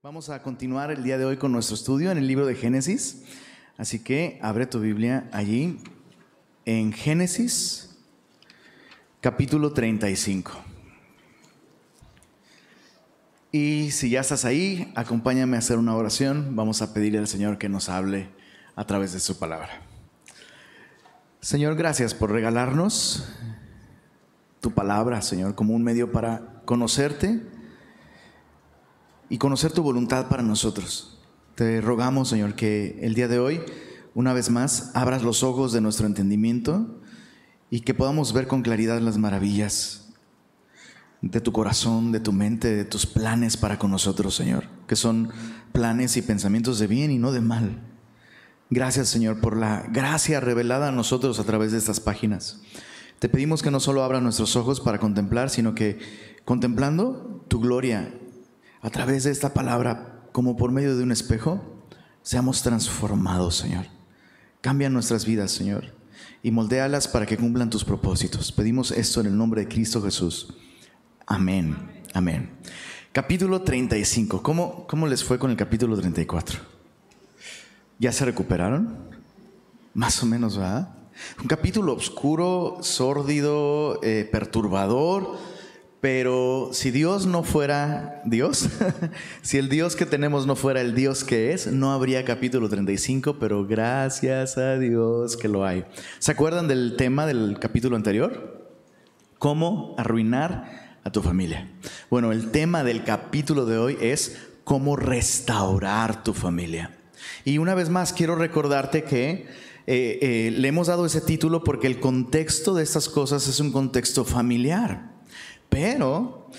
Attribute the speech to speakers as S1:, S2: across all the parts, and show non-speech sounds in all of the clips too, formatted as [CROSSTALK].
S1: Vamos a continuar el día de hoy con nuestro estudio en el libro de Génesis. Así que abre tu Biblia allí en Génesis capítulo 35. Y si ya estás ahí, acompáñame a hacer una oración. Vamos a pedirle al Señor que nos hable a través de su palabra. Señor, gracias por regalarnos tu palabra, Señor, como un medio para conocerte y conocer tu voluntad para nosotros. Te rogamos, Señor, que el día de hoy, una vez más, abras los ojos de nuestro entendimiento y que podamos ver con claridad las maravillas de tu corazón, de tu mente, de tus planes para con nosotros, Señor, que son planes y pensamientos de bien y no de mal. Gracias, Señor, por la gracia revelada a nosotros a través de estas páginas. Te pedimos que no solo abra nuestros ojos para contemplar, sino que contemplando tu gloria a través de esta palabra, como por medio de un espejo, seamos transformados, Señor. Cambia nuestras vidas, Señor, y moldéalas para que cumplan tus propósitos. Pedimos esto en el nombre de Cristo Jesús. Amén, amén. Capítulo 35. ¿Cómo, cómo les fue con el capítulo 34? ¿Ya se recuperaron? Más o menos, ¿verdad? Un capítulo oscuro, sórdido, eh, perturbador pero si Dios no fuera Dios, [LAUGHS] si el Dios que tenemos no fuera el Dios que es, no habría capítulo 35, pero gracias a Dios que lo hay. ¿Se acuerdan del tema del capítulo anterior? ¿Cómo arruinar a tu familia? Bueno, el tema del capítulo de hoy es cómo restaurar tu familia. Y una vez más quiero recordarte que eh, eh, le hemos dado ese título porque el contexto de estas cosas es un contexto familiar. Pero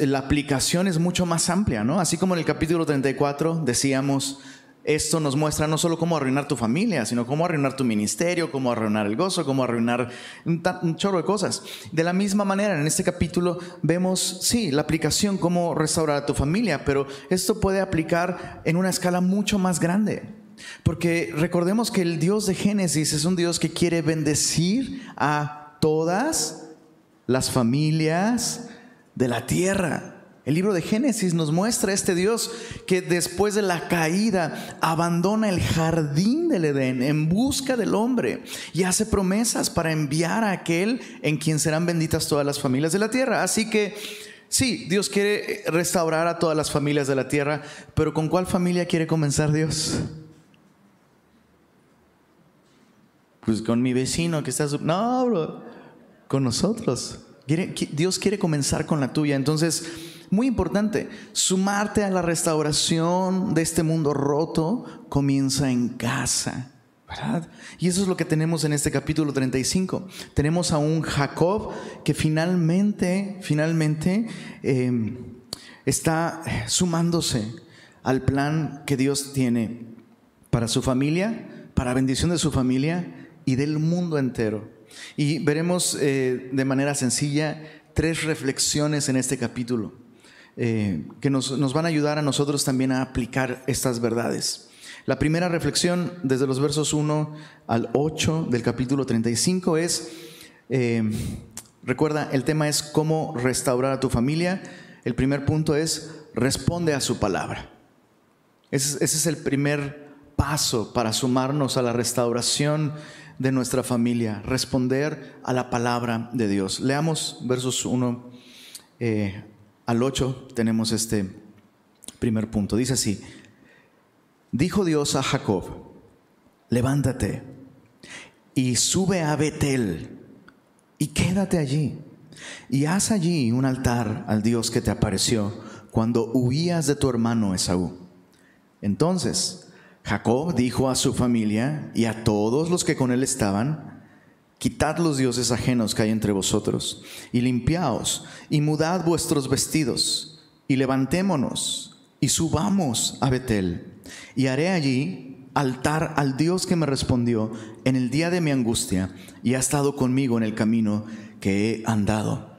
S1: la aplicación es mucho más amplia, ¿no? Así como en el capítulo 34 decíamos, esto nos muestra no solo cómo arruinar tu familia, sino cómo arruinar tu ministerio, cómo arruinar el gozo, cómo arruinar un, un, chorro de cosas. De la misma manera, en este capítulo vemos, sí, la aplicación, cómo restaurar a tu familia, pero esto puede aplicar en una escala mucho más grande. Porque recordemos que el Dios de Génesis es un Dios que quiere bendecir a todas las familias de la tierra. El libro de Génesis nos muestra este Dios que después de la caída abandona el jardín del Edén en busca del hombre y hace promesas para enviar a aquel en quien serán benditas todas las familias de la tierra. Así que sí, Dios quiere restaurar a todas las familias de la tierra, pero ¿con cuál familia quiere comenzar Dios? Pues con mi vecino que está... No, bro con nosotros. Dios quiere comenzar con la tuya. Entonces, muy importante, sumarte a la restauración de este mundo roto comienza en casa. ¿verdad? Y eso es lo que tenemos en este capítulo 35. Tenemos a un Jacob que finalmente, finalmente em, está sumándose al plan que Dios tiene para su familia, para bendición de su familia y del mundo entero. Y veremos eh, de manera sencilla tres reflexiones en este capítulo eh, que nos, van a ayudar a nosotros también a aplicar estas verdades. La primera reflexión desde los versos 1 al 8 del capítulo 35 es, eh, recuerda, el tema es cómo restaurar a tu familia. El primer punto es, responde a su palabra. ese es el primer paso para sumarnos a la restauración de nuestra familia, responder a la palabra de Dios. Leamos versos 1 eh, al 8, tenemos este primer punto. Dice así, dijo Dios a Jacob, levántate y sube a Betel y quédate allí y haz allí un altar al Dios que te apareció cuando huías de tu hermano Esaú. Entonces, Jacob dijo a su familia y a todos los que con él estaban, Quitad los dioses ajenos que hay entre vosotros, y limpiaos, y mudad vuestros vestidos, y levantémonos, y subamos a Betel, y haré allí altar al Dios que me respondió en el día de mi angustia, y ha estado conmigo en el camino que he andado.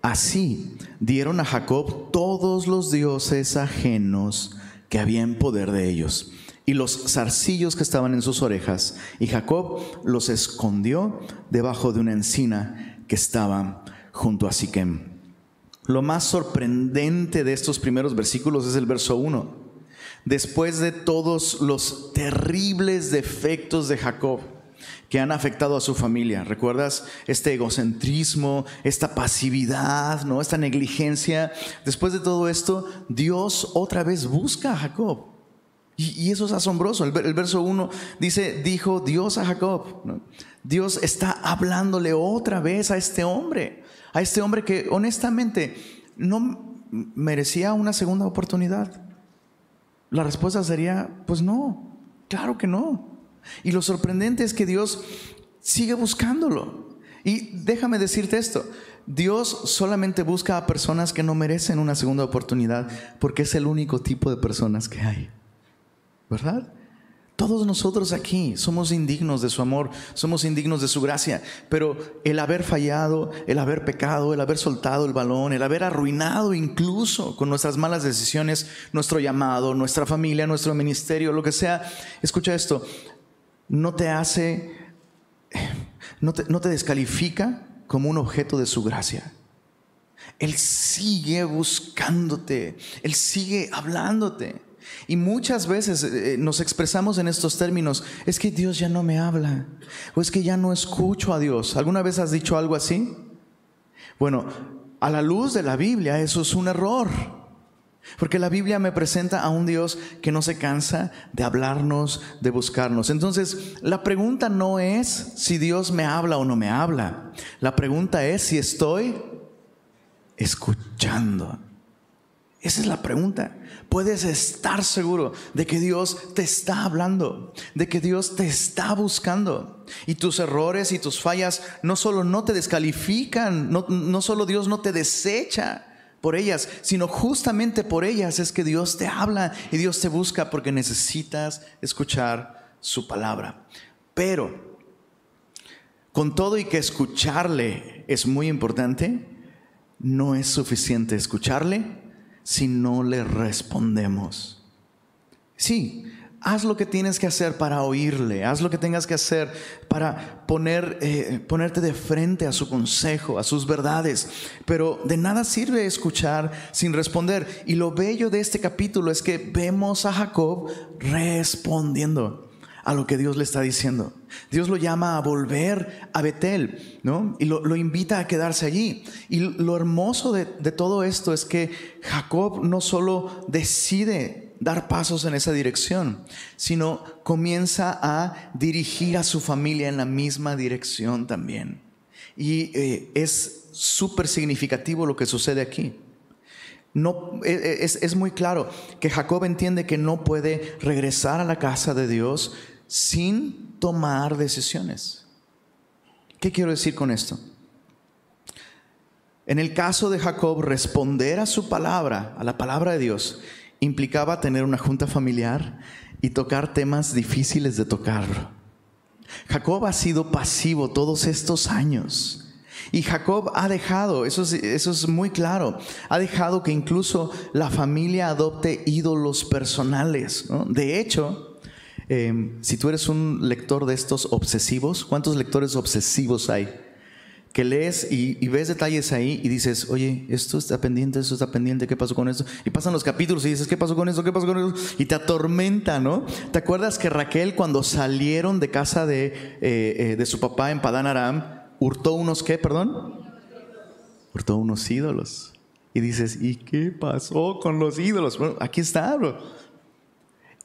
S1: Así dieron a Jacob todos los dioses ajenos que había en poder de ellos y los zarcillos que estaban en sus orejas, y Jacob los escondió debajo de una encina que estaba junto a Siquem. Lo más sorprendente de estos primeros versículos es el verso 1. después de todos los terribles defectos de Jacob que han afectado a su familia. ¿Recuerdas este egocentrismo, esta pasividad, ¿no? esta negligencia? Después de todo esto, Dios otra vez busca a Jacob. Y, eso es asombroso. El, verso 1 dice, dijo Dios a Jacob. Dios está hablándole otra vez a este hombre, a este hombre que honestamente no merecía una segunda oportunidad. La respuesta sería, pues no, claro que no. Y lo sorprendente es que Dios sigue buscándolo. Y déjame decirte esto, Dios solamente busca a personas que no merecen una segunda oportunidad porque es el único tipo de personas que hay. ¿Verdad? Todos nosotros aquí somos indignos de su amor, somos indignos de su gracia, pero el haber fallado, el haber pecado, el haber soltado el balón, el haber arruinado incluso con nuestras malas decisiones nuestro llamado, nuestra familia, nuestro ministerio, lo que sea, escucha esto, no te hace, no te, no te descalifica como un objeto de su gracia. Él sigue buscándote, Él sigue hablándote. Y muchas veces eh, nos expresamos en estos términos, es que Dios ya no me habla, o es que ya no escucho a Dios. ¿Alguna vez has dicho algo así? Bueno, a la luz de la Biblia eso es un error. Porque la Biblia me presenta a un Dios que no se cansa de hablarnos, de buscarnos. Entonces, la pregunta no es si Dios me habla o no me habla. La pregunta es si estoy escuchando. Esa es la pregunta. Puedes estar seguro de que Dios te está hablando, de que Dios te está buscando. Y tus errores y tus fallas no solo no te descalifican, no, no solo Dios no te desecha, por ellas, sino justamente por ellas es que Dios te habla y Dios te busca porque necesitas escuchar su palabra. Pero, con todo y que escucharle es muy importante, no es suficiente escucharle si no le respondemos. Sí, haz lo que tienes que hacer para oírle, haz lo que tengas que hacer para poner, eh, ponerte de frente a su consejo, a sus verdades. Pero de nada sirve escuchar sin responder. Y lo bello de este capítulo es que vemos a Jacob respondiendo a lo que Dios le está diciendo. Dios lo llama a volver a Betel, ¿no? Y lo, invita a quedarse allí. Y lo hermoso de, todo esto es que Jacob no solo decide dar pasos en esa dirección, sino comienza a dirigir a su familia en la misma dirección también. Y eh, es súper significativo lo que sucede aquí. No, e, e, es muy claro que Jacob entiende que no puede regresar a la casa de Dios sin tomar decisiones. ¿Qué quiero decir con esto? En el caso de Jacob, responder a su palabra, a la palabra de Dios, implicaba tener una junta familiar y tocar temas difíciles de tocar. Jacob ha sido pasivo todos estos años. Y Jacob ha dejado, eso es, muy claro, ha dejado que incluso la familia adopte ídolos personales. De hecho, em, si tú eres un lector de estos obsesivos, ¿cuántos lectores obsesivos hay? que lees y, ves detalles ahí y dices, oye, esto está pendiente, esto está pendiente, ¿qué pasó con esto? Y pasan los capítulos y dices, ¿qué pasó con esto? ¿Qué pasó con esto? Y te atormenta, ¿no? ¿Te acuerdas que Raquel cuando salieron de casa de, eh, eh, de su papá en Padán Aram, hurtó unos qué, perdón? Hurtó unos ídolos. Y dices, ¿y qué pasó con los ídolos? Bueno, aquí está, bro.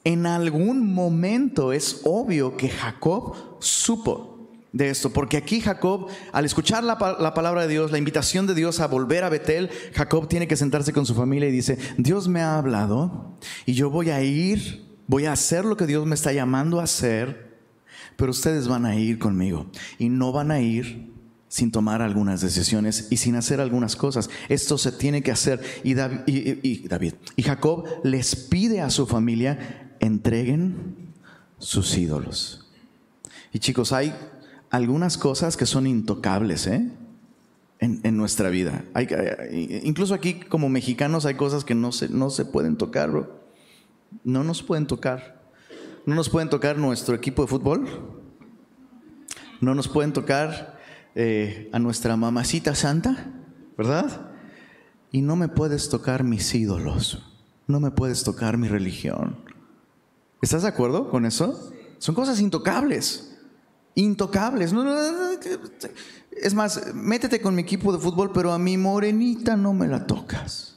S1: En algún momento es obvio que Jacob supo de esto, porque aquí Jacob, al escuchar la, palabra de Dios, la invitación de Dios a volver a Betel, Jacob tiene que sentarse con su familia y dice, Dios me ha hablado y yo voy a ir, voy a hacer lo que Dios me está llamando a hacer, pero ustedes van a ir conmigo y no van a ir sin tomar algunas decisiones y sin hacer algunas cosas. Esto se tiene que hacer. Y y David, y Jacob les pide a su familia, entreguen sus ídolos. Y chicos, hay algunas cosas que son intocables ¿eh? en, nuestra vida. Hay, incluso aquí como mexicanos hay cosas que no se, no se pueden tocar, No nos pueden tocar. No nos pueden tocar nuestro equipo de fútbol. No nos pueden tocar eh, a nuestra mamacita santa, ¿verdad? Y no me puedes tocar mis ídolos. no me puedes tocar mi religión. ¿Estás de acuerdo con eso? Son cosas intocables. Intocables. es más, métete con mi equipo de fútbol, pero a mi morenita no me la tocas.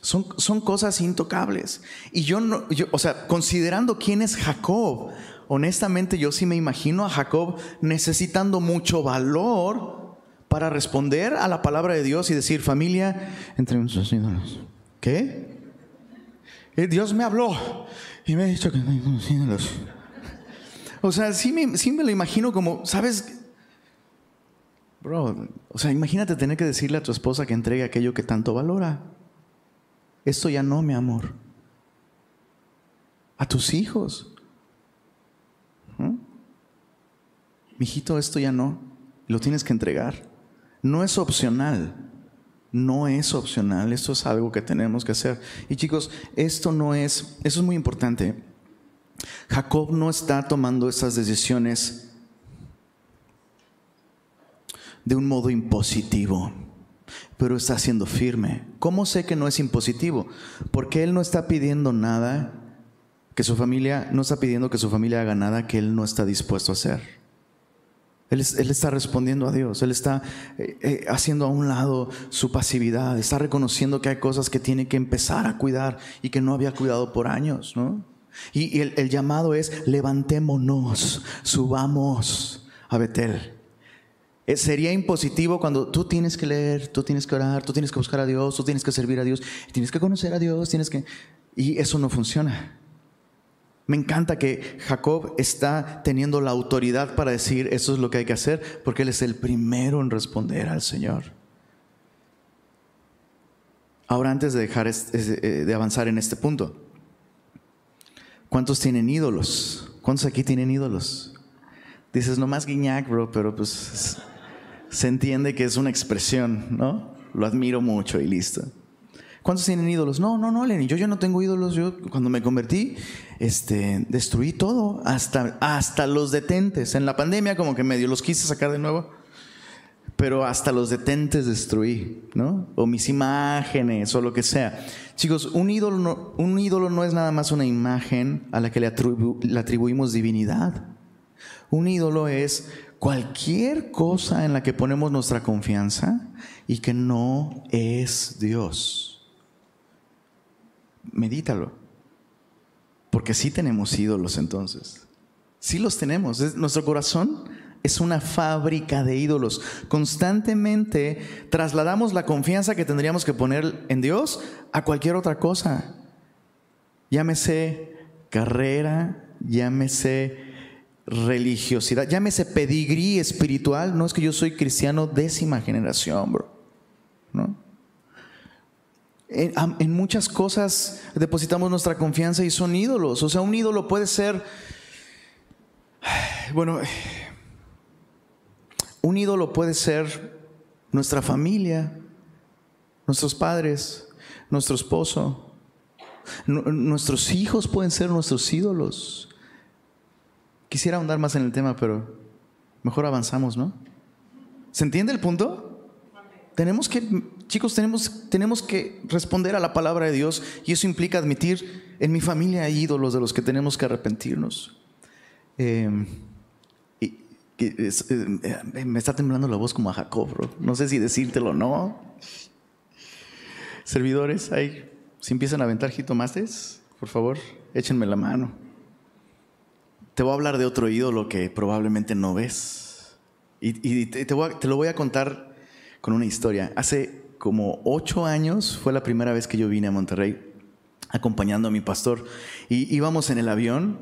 S1: Son, son cosas intocables. Y yo no, o sea, considerando quién es Jacob, honestamente yo sí me imagino a Jacob necesitando mucho valor para responder a la palabra de Dios y decir, familia, entre ídolos. ¿Qué? Eh, Dios me habló y me ha dicho que entre ídolos. O sea, sí me, sí me lo imagino como, ¿sabes? Bro, o sea, imagínate tener que decirle a tu esposa que entregue aquello que tanto valora. Esto ya no, mi amor. A tus hijos. ¿Mm? Mijito, esto ya no. Lo tienes que entregar. No es opcional. No es opcional. Esto es algo que tenemos que hacer. Y chicos, esto no es, eso es muy importante. Jacob no está tomando estas decisiones de un modo impositivo pero está siendo firme. ¿Cómo sé que no es impositivo? Porque Él no está pidiendo nada que su familia, no está pidiendo que su familia haga nada que Él no está dispuesto a hacer. Él, está respondiendo a Dios, Él está eh, eh, haciendo a un lado su pasividad, está reconociendo que hay cosas que tiene que empezar a cuidar y que no había cuidado por años, ¿no? Y, el, llamado es levantémonos, subamos a Betel. Eh, sería impositivo cuando tú tienes que leer, tú tienes que orar, tú tienes que buscar a Dios, tú tienes que servir a Dios, tienes que conocer a Dios, tienes que... Y eso no funciona. Me encanta que Jacob está teniendo la autoridad para decir eso es lo que hay que hacer, porque él es el primero en responder al Señor. Ahora, antes de dejar eh, de avanzar en este punto, ¿cuántos tienen ídolos? ¿Cuántos aquí tienen ídolos? Dices, no más Guiñac, bro, pero pues se entiende que es una expresión, ¿no? Lo admiro mucho y listo. ¿Cuántos tienen ídolos? No, no, no, Lenny, yo, yo no tengo ídolos. Yo cuando me convertí, este, destruí todo, hasta, hasta los detentes. En la pandemia como que medio los quise sacar de nuevo, pero hasta los detentes destruí, ¿no? O mis imágenes o lo que sea. Chicos, un ídolo no, un ídolo no es nada más una imagen a la que le atribuimos divinidad. Un ídolo es cualquier cosa en la que ponemos nuestra confianza y que no es Dios. Medítalo. Porque sí tenemos ídolos entonces. Sí los tenemos. nuestro corazón es una fábrica de ídolos. Constantemente trasladamos la confianza que tendríamos que poner en Dios a cualquier otra cosa. Llámese carrera, llámese religiosidad, llámese pedigrí espiritual, no es que yo soy cristiano décima generación, bro. ¿No? En, muchas cosas depositamos nuestra confianza y son ídolos. O sea, un ídolo puede ser, [SIGHS] bueno, un ídolo puede ser nuestra familia, nuestros padres, nuestro esposo, nuestros hijos pueden ser nuestros ídolos. Quisiera ahondar más en el tema, pero mejor avanzamos, ¿no? ¿Se entiende el punto? Tenemos que, chicos, tenemos, tenemos que responder a la palabra de Dios y eso implica admitir, en mi familia hay ídolos de los que tenemos que arrepentirnos. Em, y, eh, me está temblando la voz como a Jacob, bro. No sé si decírtelo o no. Servidores, ahí, si empiezan a aventar jitomates, por favor, échenme la mano. Te voy a hablar de otro ídolo que probablemente no ves. Y, te, lo voy a contar con una historia. Hace como ocho años fue la primera vez que yo vine a Monterrey acompañando a mi pastor. Y íbamos en el avión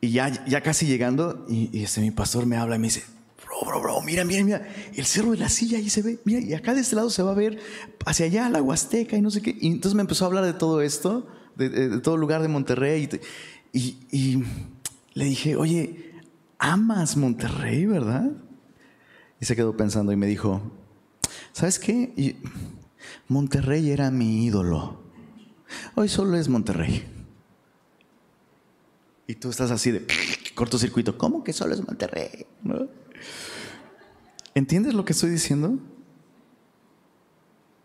S1: y ya, ya casi llegando, y, ese, mi pastor me habla y me dice, bro, bro, bro, mira, mira, mira, el cerro de la silla ahí se ve, mira, y acá de este lado se va a ver hacia allá la Huasteca y no sé qué. Y entonces me empezó a hablar de todo esto, de, todo lugar de Monterrey. y le dije, oye, amas Monterrey, ¿verdad? Y se quedó pensando y me dijo, ¿sabes qué? Monterrey era mi ídolo. Hoy solo es Monterrey. Y tú estás así de cortocircuito. ¿Cómo que solo es Monterrey? ¿Entiendes lo que estoy diciendo?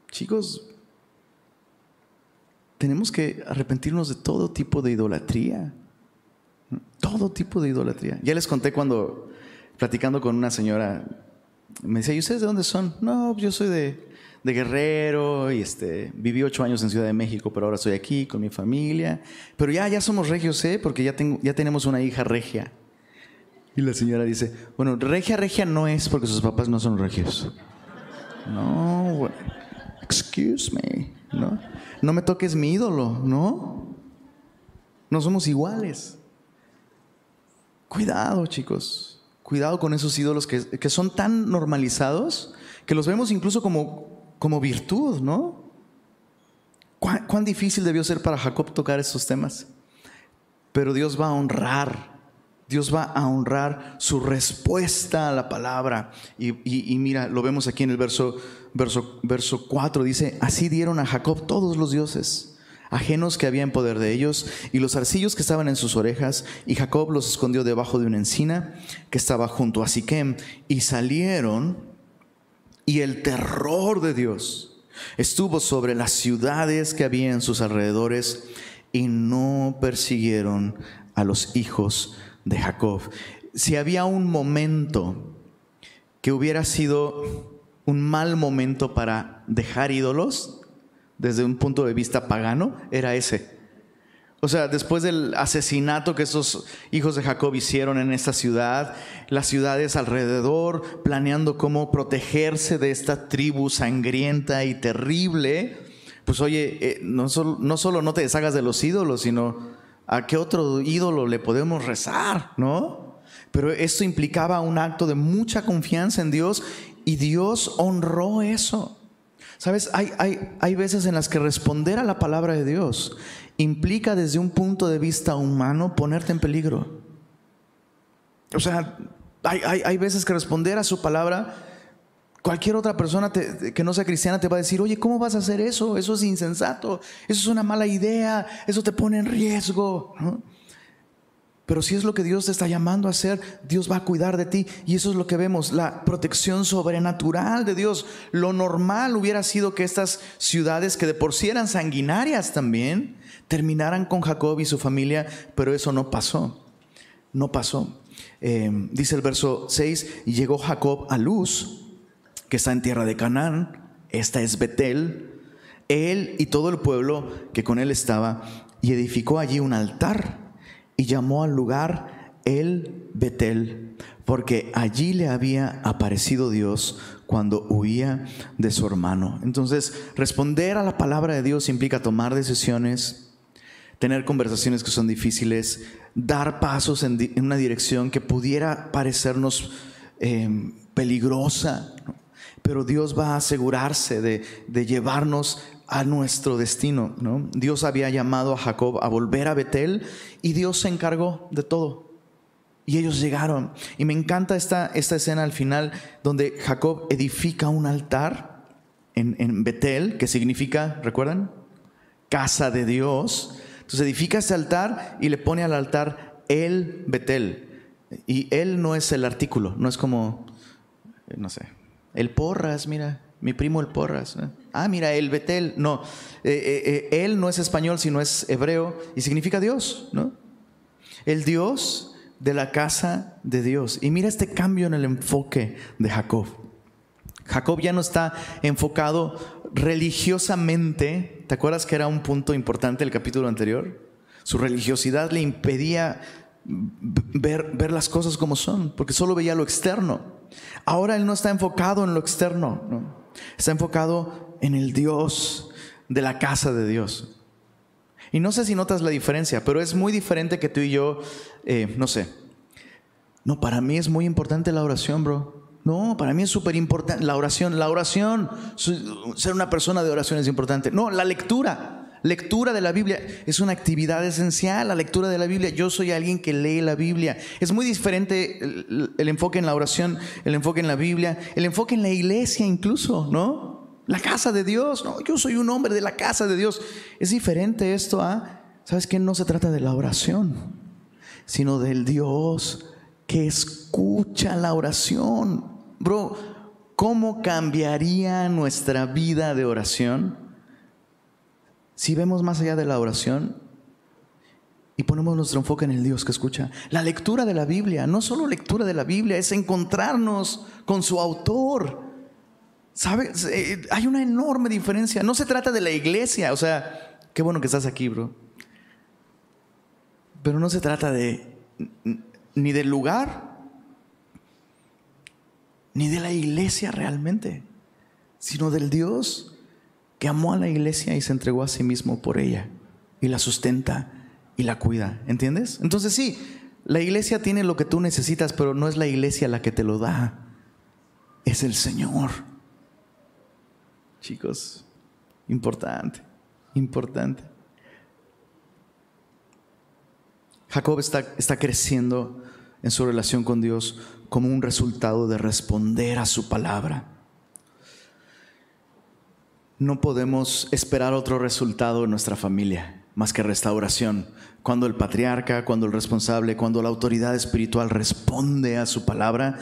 S1: Chicos, tenemos que arrepentirnos de todo tipo de idolatría. Todo tipo de idolatría. Ya les conté cuando, platicando con una señora, me decía, ¿y ustedes de dónde son? No, yo soy de, de Guerrero y este, viví ocho años en Ciudad de México, pero ahora estoy aquí con mi familia. Pero ya, ya somos regios, ¿eh? Porque ya, tengo, ya tenemos una hija regia. Y la señora dice, bueno, regia, regia no es porque sus papás no son regios. No, excuse me, ¿no? No me toques mi ídolo, ¿no? No somos iguales. Cuidado, chicos. Cuidado con esos ídolos que, que son tan normalizados que los vemos incluso como, como virtud, ¿no? ¿Cuán, ¿Cuán difícil debió ser para Jacob tocar esos temas? Pero Dios va a honrar Dios va a honrar su respuesta a la palabra. Y, mira, lo vemos aquí en el verso, verso, verso 4, dice, así dieron a Jacob todos los dioses ajenos que había en poder de ellos, y los arcillos que estaban en sus orejas, y Jacob los escondió debajo de una encina que estaba junto a Siquem, y salieron, y el terror de Dios estuvo sobre las ciudades que había en sus alrededores, y no persiguieron a los hijos de Jacob. Si había un momento que hubiera sido un mal momento para dejar ídolos, desde un punto de vista pagano, era ese. O sea, después del asesinato que esos hijos de Jacob hicieron en esta ciudad, las ciudades alrededor, planeando cómo protegerse de esta tribu sangrienta y terrible, pues oye, eh, no, solo, no solo no te deshagas de los ídolos, sino ¿A qué otro ídolo le podemos rezar? ¿No? Pero esto implicaba un acto de mucha confianza en Dios y Dios honró eso. Sabes, hay, hay, hay veces en las que responder a la palabra de Dios implica desde un punto de vista humano ponerte en peligro. O sea, hay, hay, hay veces que responder a su palabra Cualquier otra persona que no sea cristiana te va a decir, oye, ¿cómo vas a hacer eso? Eso es insensato, eso es una mala idea, eso te pone en riesgo. Pero si es lo que Dios te está llamando a hacer, Dios va a cuidar de ti. Y eso es lo que vemos, la protección sobrenatural de Dios. Lo normal hubiera sido que estas ciudades, que de por sí eran sanguinarias también, terminaran con Jacob y su familia, pero eso no pasó. No pasó. Eh, dice el verso 6, y llegó Jacob a luz que está en tierra de Canaán, esta es Betel, él y todo el pueblo que con él estaba, y edificó allí un altar y llamó al lugar el Betel, porque allí le había aparecido Dios cuando huía de su hermano. Entonces, responder a la palabra de Dios implica tomar decisiones, tener conversaciones que son difíciles, dar pasos en, una dirección que pudiera parecernos eh, peligrosa pero Dios va a asegurarse de, llevarnos a nuestro destino. ¿no? Dios había llamado a Jacob a volver a Betel y Dios se encargó de todo. Y ellos llegaron. Y me encanta esta, esta escena al final donde Jacob edifica un altar en, en Betel, que significa, ¿recuerdan? Casa de Dios. Entonces edifica este altar y le pone al altar el Betel. Y él no es el artículo, no es como, no sé, el Porras, mira, mi primo el Porras. Ah, mira, el Betel. No, eh, eh, eh, él no es español, sino es hebreo y significa Dios, ¿no? El Dios de la casa de Dios. Y mira este cambio en el enfoque de Jacob. Jacob ya no está enfocado religiosamente. ¿Te acuerdas que era un punto importante el capítulo anterior? Su religiosidad le impedía ver, ver las cosas como son, porque solo veía lo externo. Ahora Él no está enfocado en lo externo, está enfocado en el Dios de la casa de Dios. Y no sé si notas la diferencia, pero es muy diferente que tú y yo, eh, no sé. No, para mí es muy importante la oración, bro. No, para mí es súper importante la oración. La oración, ser una persona de oración es importante. No, la lectura. Lectura de la Biblia es una actividad esencial, la lectura de la Biblia. Yo soy alguien que lee la Biblia. Es muy diferente el, enfoque en la oración, el enfoque en la Biblia, el enfoque en la iglesia incluso, ¿no? La casa de Dios, no, yo soy un hombre de la casa de Dios. Es diferente esto a, ¿sabes qué? No se trata de la oración, sino del Dios que escucha la oración. Bro, ¿cómo cambiaría nuestra vida de oración? si vemos más allá de la oración y ponemos nuestro enfoque en el Dios que escucha. La lectura de la Biblia, no solo lectura de la Biblia, es encontrarnos con su autor. ¿Sabes? Eh, hay una enorme diferencia. No se trata de la iglesia, o sea, qué bueno que estás aquí, bro. Pero no se trata de ni del lugar, ni de la iglesia realmente, sino del Dios que amó a la iglesia y se entregó a sí mismo por ella y la sustenta y la cuida. ¿Entiendes? Entonces sí, la iglesia tiene lo que tú necesitas, pero no es la iglesia la que te lo da, es el Señor. Chicos, importante, importante. Jacob está, está creciendo en su relación con Dios como un resultado de responder a su palabra. No podemos esperar otro resultado en nuestra familia más que restauración. Cuando el patriarca, cuando el responsable, cuando la autoridad espiritual responde a su palabra,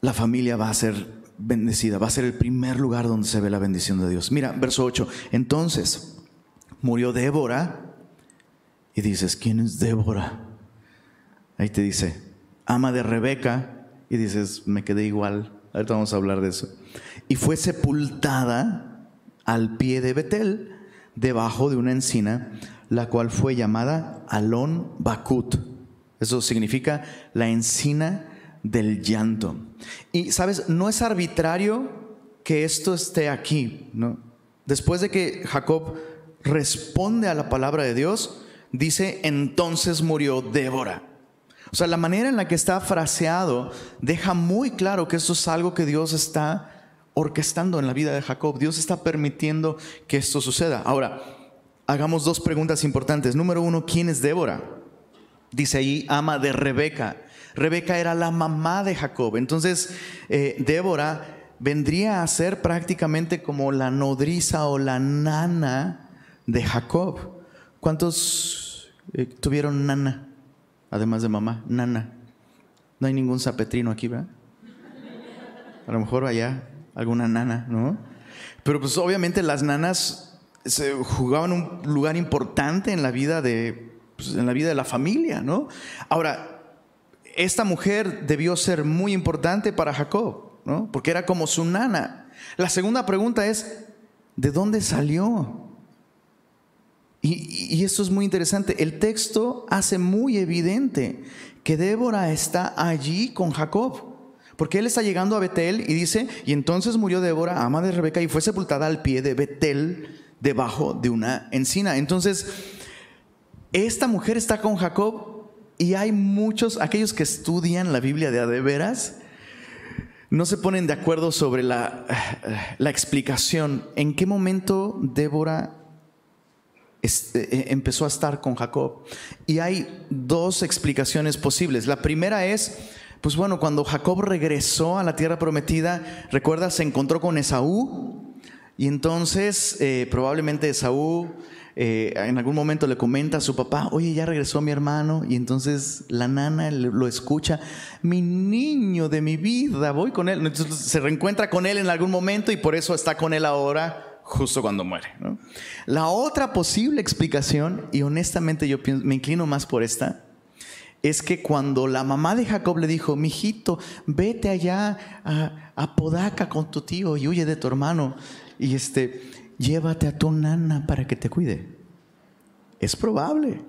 S1: la familia va a ser bendecida, va a ser el primer lugar donde se ve la bendición de Dios. Mira, verso 8. Entonces murió Débora y dices, ¿quién es Débora? Ahí te dice, ama de Rebeca y dices, me quedé igual. Ahorita vamos a hablar de eso. Y fue sepultada al pie de Betel debajo de una encina, la cual fue llamada Alon Bakut. Eso significa la encina del llanto. Y sabes, no es arbitrario que esto esté aquí, ¿no? Después de que Jacob responde a la palabra de Dios, dice, entonces murió Débora. O sea, la manera en la que está fraseado deja muy claro que esto es algo que Dios está orquestando en la vida de Jacob. Dios está permitiendo que esto suceda. Ahora, hagamos dos preguntas importantes. Número uno, ¿quién es Débora? Dice ahí, ama de Rebeca. Rebeca era la mamá de Jacob. Entonces, eh, Débora vendría a ser prácticamente como la nodriza o la nana de Jacob. ¿Cuántos eh, tuvieron nana? Además de mamá, nana. No hay ningún zapetrino aquí, ¿verdad? A lo mejor allá alguna nana, ¿no? Pero pues obviamente las nanas se jugaban un lugar importante en la vida de, pues, en la vida de la familia, ¿no? Ahora, esta mujer debió ser muy importante para Jacob, ¿no? Porque era como su nana. La segunda pregunta es, ¿de dónde salió? Y, y, esto es muy interesante. El texto hace muy evidente que Débora está allí con Jacob. Porque él está llegando a Betel y dice, y entonces murió Débora, ama de Rebeca, y fue sepultada al pie de Betel, debajo de una encina. Entonces, esta mujer está con Jacob y hay muchos, aquellos que estudian la Biblia de adeveras, no se ponen de acuerdo sobre la, la explicación. ¿En qué momento Débora este, empezó a estar con Jacob? Y hay dos explicaciones posibles. La primera es pues bueno, cuando Jacob regresó a la tierra prometida, recuerda, se encontró con Esaú y entonces eh, probablemente Esaú eh, en algún momento le comenta a su papá, oye, ya regresó mi hermano y entonces la nana lo escucha, mi niño de mi vida, voy con él. Entonces se reencuentra con él en algún momento y por eso está con él ahora justo cuando muere. La otra posible explicación, y honestamente yo me inclino más por esta, es que cuando la mamá de Jacob le dijo, mijito, vete allá a, Podaca con tu tío y huye de tu hermano y este, llévate a tu nana para que te cuide. Es probable.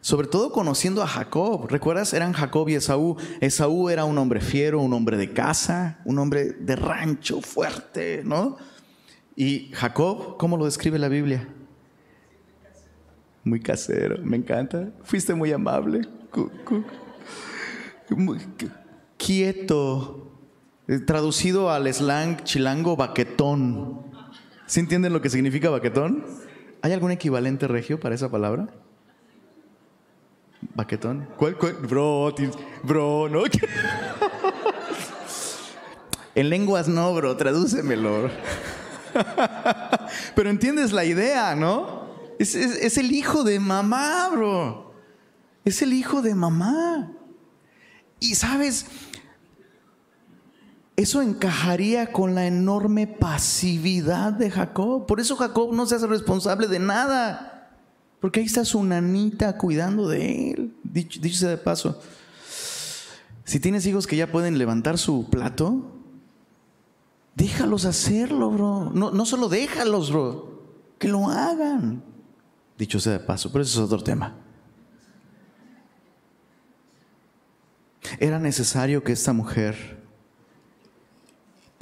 S1: Sobre todo conociendo a Jacob. ¿Recuerdas? Eran Jacob y Esaú. Esaú era un hombre fiero, un hombre de casa, un hombre de rancho fuerte, ¿no? Y Jacob, ¿cómo lo describe la Biblia? Muy casero, me encanta. Fuiste muy amable quieto, eh, traducido al slang chilango, baquetón. ¿Sí entienden lo que significa baquetón? ¿Hay algún equivalente regio para esa palabra? ¿Baquetón? ¿Cuál, Bro, bro, ¿no? [LAUGHS] en lenguas no, bro, tradúcemelo. [LAUGHS] Pero entiendes la idea, ¿no? es el hijo de mamá, bro. Es el hijo de mamá. Y sabes, eso encajaría con la enorme pasividad de Jacob. Por eso Jacob no se hace responsable de nada. Porque ahí está su nanita cuidando de él. Dicho, sea de paso, si tienes hijos que ya pueden levantar su plato, déjalos hacerlo, bro. No, no solo déjalos, bro. Que lo hagan. Dicho sea de paso, pero eso es otro tema. Era necesario que esta mujer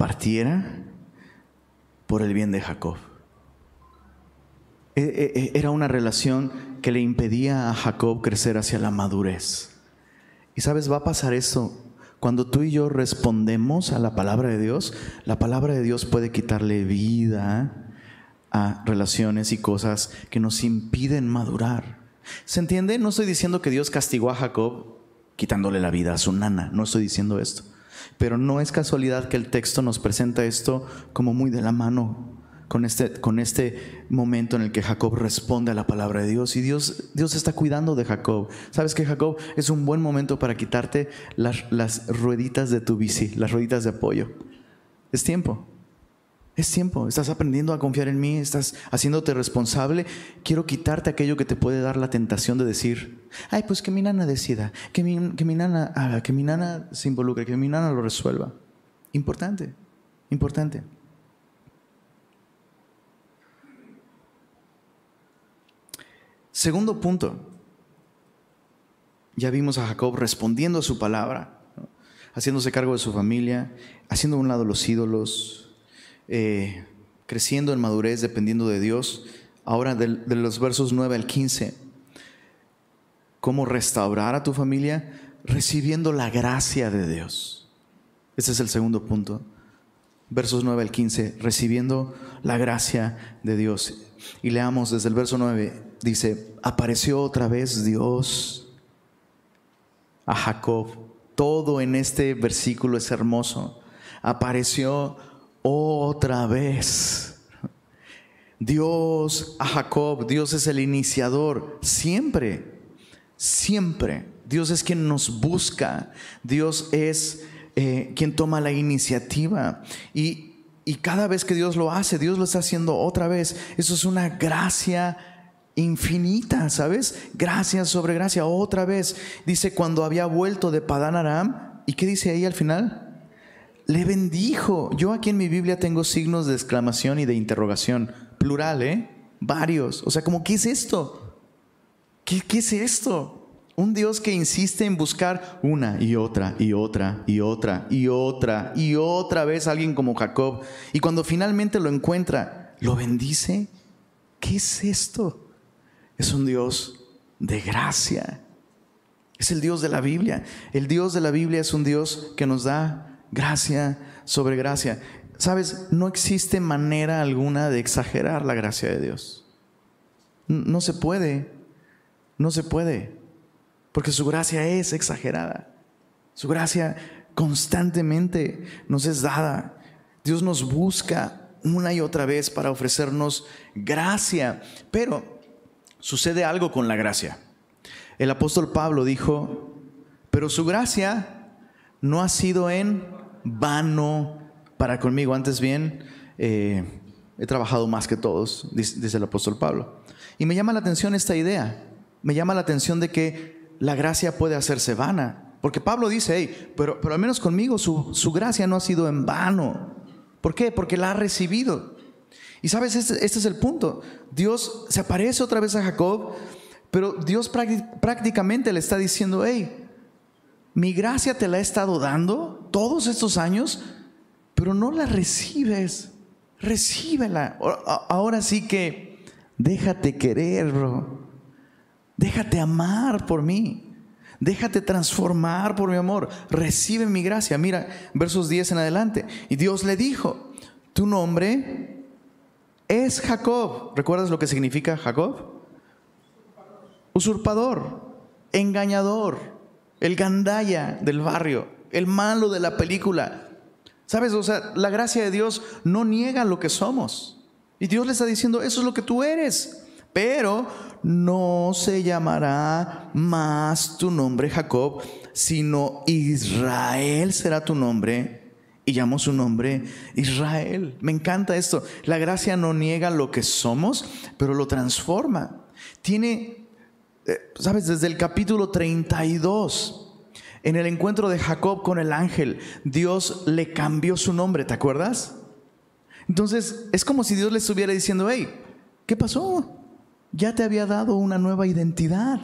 S1: partiera por el bien de Jacob. E, e, e, era una relación que le impedía a Jacob crecer hacia la madurez. Y sabes, va a pasar eso. Cuando tú y yo respondemos a la palabra de Dios, la palabra de Dios puede quitarle vida a relaciones y cosas que nos impiden madurar. ¿Se entiende? No estoy diciendo que Dios castigó a Jacob quitándole la vida a su nana, no estoy diciendo esto. Pero no es casualidad que el texto nos presenta esto como muy de la mano con este, con este momento en el que Jacob responde a la palabra de Dios y Dios, Dios está cuidando de Jacob. Sabes que Jacob es un buen momento para quitarte las, las rueditas de tu bici, las rueditas de apoyo. Es tiempo. Es tiempo, estás aprendiendo a confiar en mí, estás haciéndote responsable. Quiero quitarte aquello que te puede dar la tentación de decir, ay, pues que mi nana decida, que mi, que mi nana haga, que mi nana se involucre, que mi nana lo resuelva. Importante, importante. Segundo punto, ya vimos a Jacob respondiendo a su palabra, haciéndose cargo de su familia, haciendo a un lado los ídolos, eh, creciendo en madurez dependiendo de Dios. Ahora de, de los versos 9 al 15, ¿cómo restaurar a tu familia? Recibiendo la gracia de Dios. Ese es el segundo punto. Versos 9 al 15, recibiendo la gracia de Dios. Y leamos desde el verso 9, dice, apareció otra vez Dios a Jacob. Todo en este versículo es hermoso. Apareció otra vez. Dios a Jacob, Dios es el iniciador, siempre, siempre. Dios es quien nos busca, Dios es eh, quien toma la iniciativa. Y, y cada vez que Dios lo hace, Dios lo está haciendo otra vez. Eso es una gracia infinita, ¿sabes? Gracia sobre gracia, otra vez. Dice cuando había vuelto de Padán Aram, ¿y qué dice ahí al final? Le bendijo. Yo aquí en mi Biblia tengo signos de exclamación y de interrogación, plural, ¿eh? Varios. O sea, como, ¿qué es esto? ¿Qué, qué es esto? Un Dios que insiste en buscar una y otra y otra y otra y otra y otra vez a alguien como Jacob. Y cuando finalmente lo encuentra, lo bendice. ¿Qué es esto? Es un Dios de gracia. Es el Dios de la Biblia. El Dios de la Biblia es un Dios que nos da gracia sobre gracia. Sabes, no existe manera alguna de exagerar la gracia de Dios. No se puede, no se puede, porque su gracia es exagerada. Su gracia constantemente nos es dada. Dios nos busca una y otra vez para ofrecernos gracia, pero sucede algo con la gracia. El apóstol Pablo dijo, pero su gracia no ha sido en vano para conmigo. Antes bien, eh, he trabajado más que todos, dice, el apóstol Pablo. Y me llama la atención esta idea. Me llama la atención de que la gracia puede hacerse vana. Porque Pablo dice, hey, pero, pero al menos conmigo su, su, gracia no ha sido en vano. ¿Por qué? Porque la ha recibido. Y sabes, este, este es el punto. Dios se aparece otra vez a Jacob, pero Dios prácticamente le está diciendo, hey, mi gracia te la he estado dando todos estos años, pero no la recibes. Recíbela. Ahora sí que déjate querer, bro. Déjate amar por mí. Déjate transformar por mi amor. Recibe mi gracia. Mira, versos 10 en adelante. Y Dios le dijo, tu nombre es Jacob. ¿Recuerdas lo que significa Jacob? Usurpador, engañador el gandaya del barrio, el malo de la película. ¿Sabes? O sea, la gracia de Dios no niega lo que somos. Y Dios le está diciendo, eso es lo que tú eres. Pero no se llamará más tu nombre Jacob, sino Israel será tu nombre. y llamó su nombre Israel. Me encanta esto. La gracia no niega lo que somos, pero lo transforma. Tiene, sabes, desde el capítulo 32, en el encuentro de Jacob con el ángel, Dios le cambió su nombre, ¿te acuerdas? Entonces, es como si Dios le estuviera diciendo, hey, ¿qué pasó? Ya te había dado una nueva identidad.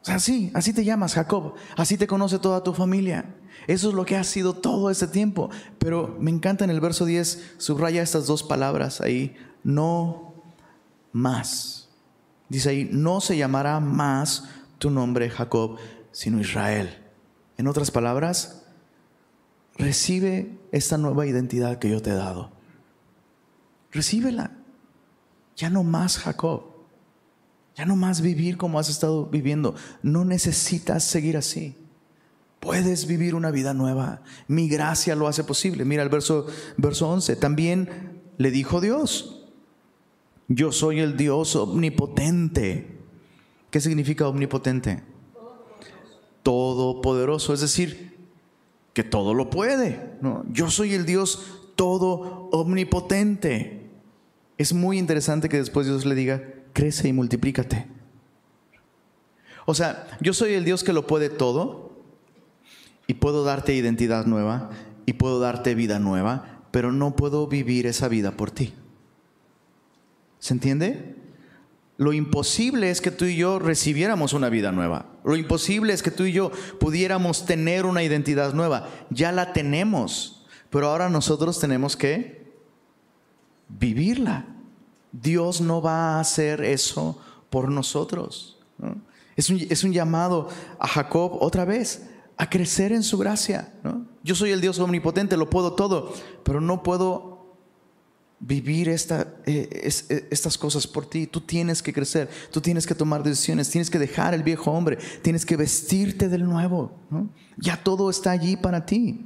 S1: O sea, sí, así te llamas Jacob, así te conoce toda tu familia. Eso es lo que ha sido todo este tiempo. Pero me encanta en el verso 10, subraya estas dos palabras ahí, no más. Dice ahí, no se llamará más tu nombre Jacob, sino Israel. En otras palabras, recibe esta nueva identidad que yo te he dado. Recíbela. Ya no más Jacob. Ya no más vivir como has estado viviendo. No necesitas seguir así. Puedes vivir una vida nueva. Mi gracia lo hace posible. Mira el verso, verso 11. También le dijo Dios, yo soy el Dios omnipotente. ¿Qué significa omnipotente? Todopoderoso. Es decir, que todo lo puede. Yo soy el Dios todo omnipotente. Es muy interesante que después Dios le diga, crece y multiplícate. O sea, yo soy el Dios que lo puede todo y puedo darte identidad nueva y puedo darte vida nueva, pero no puedo vivir esa vida por ti. ¿Se entiende? Lo imposible es que tú y yo recibiéramos una vida nueva. Lo imposible es que tú y yo pudiéramos tener una identidad nueva. Ya la tenemos, pero ahora nosotros tenemos que vivirla. Dios no va a hacer eso por nosotros. Es, un, llamado a Jacob otra vez a crecer en su gracia. Yo soy el Dios omnipotente, lo puedo todo, pero no puedo vivir esta, eh, eh, estas cosas por ti. Tú tienes que crecer, tú tienes que tomar decisiones, tienes que dejar el viejo hombre, tienes que vestirte del nuevo. Ya todo está allí para ti.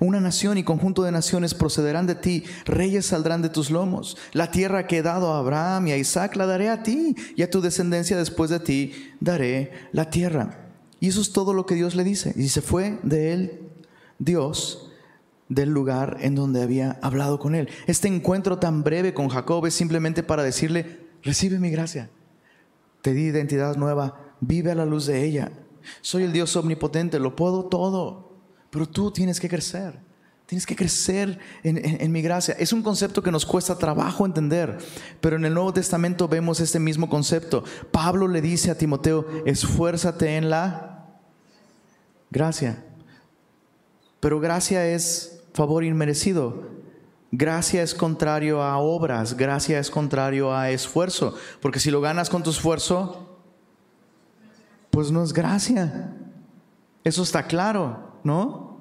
S1: Una nación y conjunto de naciones procederán de ti, reyes saldrán de tus lomos. La tierra que he dado a Abraham y a Isaac la daré a ti, y a tu descendencia después de ti daré la tierra. Y eso es todo lo que Dios le dice. Y se fue de él Dios del lugar en donde había hablado con él. Este encuentro tan breve con Jacob es simplemente para decirle, recibe mi gracia, te di identidad nueva, vive a la luz de ella. Soy el Dios omnipotente, lo puedo todo. Pero tú tienes que crecer. Tienes que crecer en, mi gracia. Es un concepto que nos cuesta trabajo entender, pero en el Nuevo Testamento vemos este mismo concepto. Pablo le dice a Timoteo, esfuérzate en la gracia. Pero gracia es favor inmerecido. Gracia es contrario a obras, gracia es contrario a esfuerzo, porque si lo ganas con tu esfuerzo, pues no es gracia. Eso está claro, ¿no?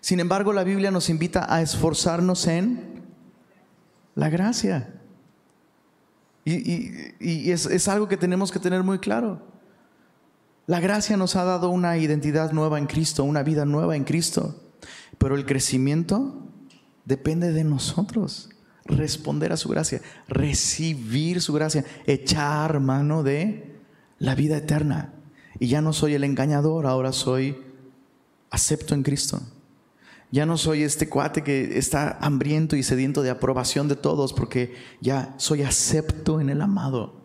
S1: Sin embargo, la Biblia nos invita a esforzarnos en la gracia. Y, es, algo que tenemos que tener muy claro. La gracia nos ha dado una identidad nueva en Cristo, una vida nueva en Cristo. Pero el crecimiento depende de nosotros. Responder a su gracia, recibir su gracia, echar mano de la vida eterna. Y ya no soy el engañador, ahora soy acepto en Cristo. Ya no soy este cuate que está hambriento y sediento de aprobación de todos porque ya soy acepto en el amado.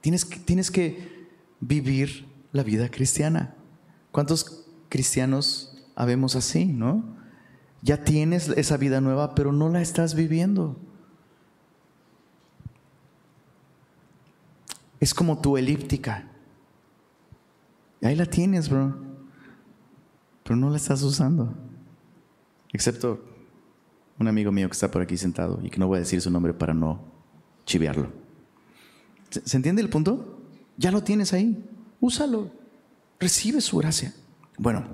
S1: Tienes, que, tienes que vivir la vida cristiana. ¿Cuántos cristianos habemos así, no? Ya tienes esa vida nueva, pero no la estás viviendo. Es como tu elíptica. Ahí la tienes, bro. Pero no la estás usando. Excepto un amigo mío que está por aquí sentado y que no voy a decir su nombre para no chivearlo. ¿Se, entiende el punto? Ya lo tienes ahí. Úsalo. Recibe su gracia. Bueno,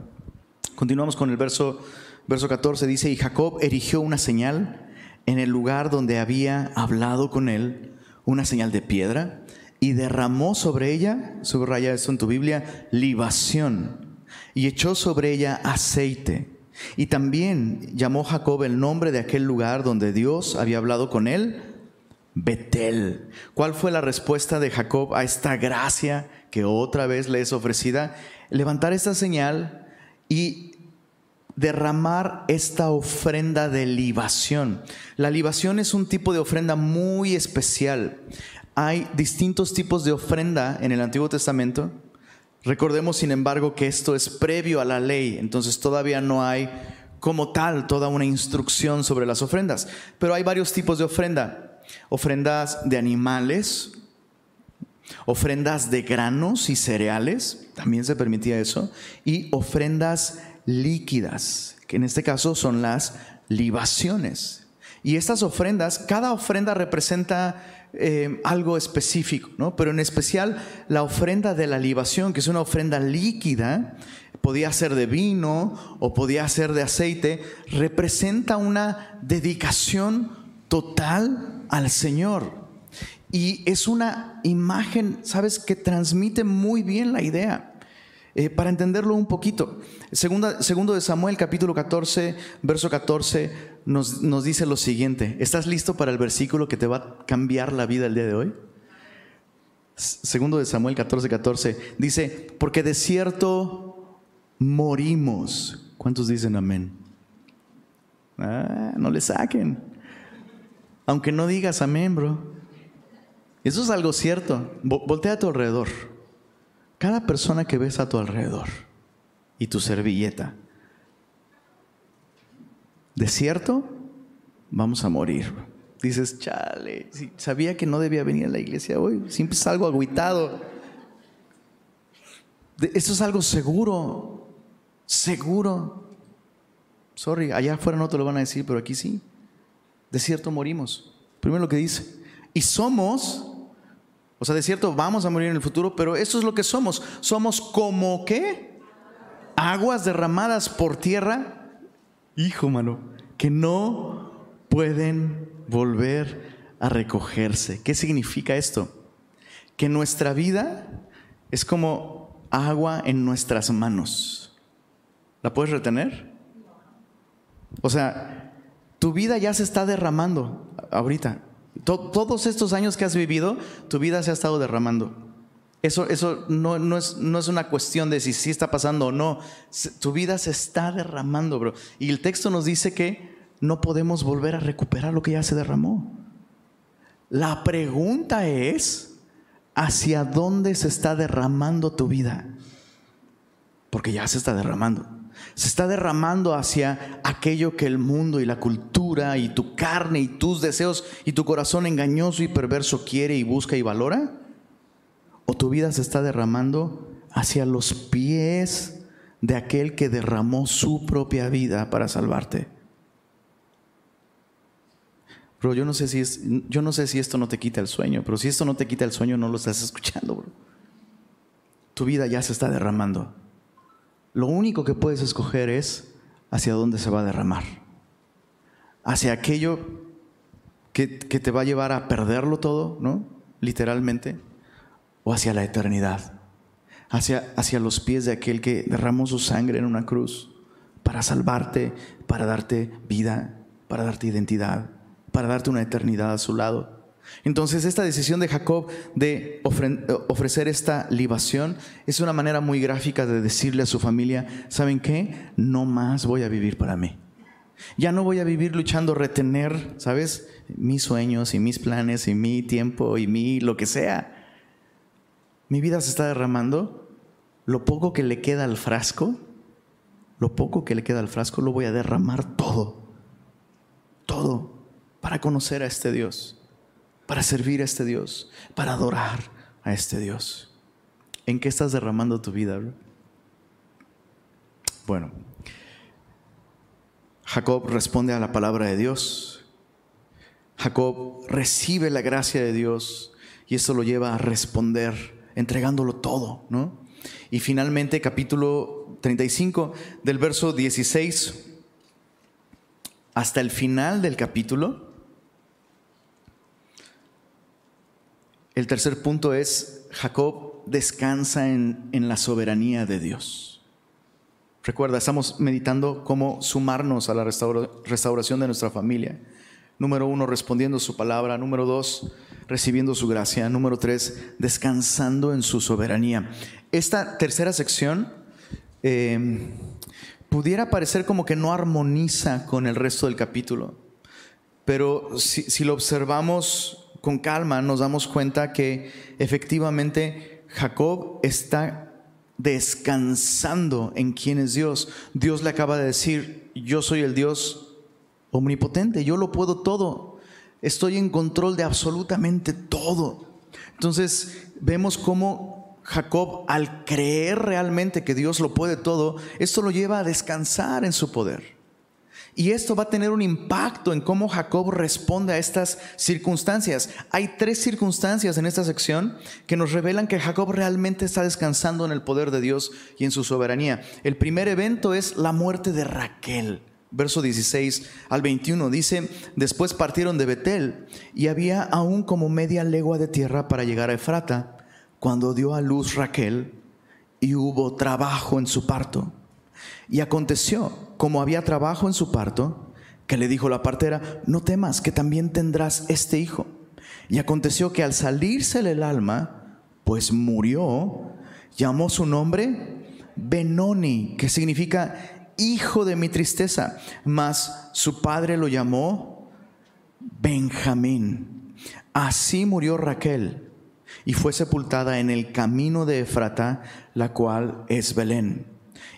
S1: continuamos con el verso, verso 14. Dice, y Jacob erigió una señal en el lugar donde había hablado con él, una señal de piedra, y derramó sobre ella, subraya esto en tu Biblia, libación, y echó sobre ella aceite y también llamó Jacob el nombre de aquel lugar donde Dios había hablado con él, Betel. ¿Cuál fue la respuesta de Jacob a esta gracia que otra vez le es ofrecida? Levantar esta señal y derramar esta ofrenda de libación. La libación es un tipo de ofrenda muy especial. Hay distintos tipos de ofrenda en el Antiguo Testamento. Recordemos, sin embargo, que esto es previo a la ley, entonces todavía no hay como tal toda una instrucción sobre las ofrendas, pero hay varios tipos de ofrenda. Ofrendas de animales, ofrendas de granos y cereales, también se permitía eso, y ofrendas líquidas, que en este caso son las libaciones. Y estas ofrendas, cada ofrenda representa eh, algo específico, ¿no? Pero en especial la ofrenda de la libación, que es una ofrenda líquida, podía ser de vino o podía ser de aceite, representa una dedicación total al Señor. Y es una imagen, ¿sabes?, que transmite muy bien la idea. Eh, para entenderlo un poquito, segundo de Samuel capítulo 14, verso 14, nos, nos dice lo siguiente. ¿Estás listo para el versículo que te va a cambiar la vida el día de hoy? Segundo de Samuel 14, 14, dice, porque de cierto morimos. ¿Cuántos dicen amén? Ah, no le saquen. Aunque no digas amén, bro. Eso es algo cierto. Voltea a tu alrededor. Cada persona que ves a tu alrededor y tu servilleta, de cierto, vamos a morir. Dices, chale, sabía que no debía venir a la iglesia hoy, siempre salgo agüitado. Esto es algo seguro, seguro. Sorry, allá afuera no te lo van a decir, pero aquí sí. De cierto morimos. Primero lo que dice. Y somos o sea, de cierto, vamos a morir en el futuro, pero eso es lo que somos. Somos como qué? Aguas derramadas por tierra. Hijo, mano, que no pueden volver a recogerse. ¿Qué significa esto? Que nuestra vida es como agua en nuestras manos. ¿La puedes retener? O sea, tu vida ya se está derramando ahorita todos estos años que has vivido, tu vida se ha estado derramando. Eso, eso no, no, es, no es una cuestión de si sí está pasando o no. Tu vida se está derramando, bro. Y el texto nos dice que no podemos volver a recuperar lo que ya se derramó. La pregunta es, ¿hacia dónde se está derramando tu vida? Porque ya se está derramando se está derramando hacia aquello que el mundo y la cultura y tu carne y tus deseos y tu corazón engañoso y perverso quiere y busca y valora? ¿O tu vida se está derramando hacia los pies de aquel que derramó su propia vida para salvarte? Bro, yo no sé si es, yo no sé si esto no te quita el sueño, pero si esto no te quita el sueño, no lo estás escuchando, bro. Tu vida ya se está derramando. Lo único que puedes escoger es hacia dónde se va a derramar. Hacia aquello que, te va a llevar a perderlo todo, ¿no? Literalmente. O hacia la eternidad. Hacia, hacia los pies de aquel que derramó su sangre en una cruz para salvarte, para darte vida, para darte identidad, para darte una eternidad a su lado. Entonces esta decisión de Jacob de ofrecer esta libación es una manera muy gráfica de decirle a su familia, ¿saben qué? No más voy a vivir para mí. Ya no voy a vivir luchando retener, ¿sabes? Mis sueños y mis planes y mi tiempo y mi lo que sea. Mi vida se está derramando. Lo poco que le queda al frasco, lo poco que le queda al frasco lo voy a derramar todo. Todo para conocer a este Dios para servir a este Dios, para adorar a este Dios. ¿En qué estás derramando tu vida? Bueno, Jacob responde a la palabra de Dios. Jacob recibe la gracia de Dios y eso lo lleva a responder entregándolo todo, ¿no? Y finalmente capítulo 35 del verso 16 hasta el final del capítulo El tercer punto es, Jacob descansa en, la soberanía de Dios. Recuerda, estamos meditando cómo sumarnos a la restauración de nuestra familia. Número uno, respondiendo su palabra. Número dos, recibiendo su gracia. Número tres, descansando en su soberanía. Esta tercera sección eh, pudiera parecer como que no armoniza con el resto del capítulo. Pero si lo observamos con calma, nos damos cuenta que efectivamente Jacob está descansando en quién es Dios. Dios le acaba de decir, yo soy el Dios omnipotente, yo lo puedo todo, estoy en control de absolutamente todo. Entonces vemos cómo Jacob, al creer realmente que Dios lo puede todo, esto lo lleva a descansar en su poder. Y esto va a tener un impacto en cómo Jacob responde a estas circunstancias. Hay tres circunstancias en esta sección que nos revelan que Jacob realmente está descansando en el poder de Dios y en su soberanía. El primer evento es la muerte de Raquel. Verso 16 al 21 dice, después partieron de Betel y había aún como media legua de tierra para llegar a Efrata, cuando dio a luz Raquel y hubo trabajo en su parto. Y aconteció, como había trabajo en su parto, que le dijo la partera, no temas, que también tendrás este hijo. Y aconteció que al salírsele el alma, pues murió, llamó su nombre Benoni, que significa hijo de mi tristeza, mas su padre lo llamó Benjamín. Así murió Raquel y fue sepultada en el camino de Efrata, la cual es Belén.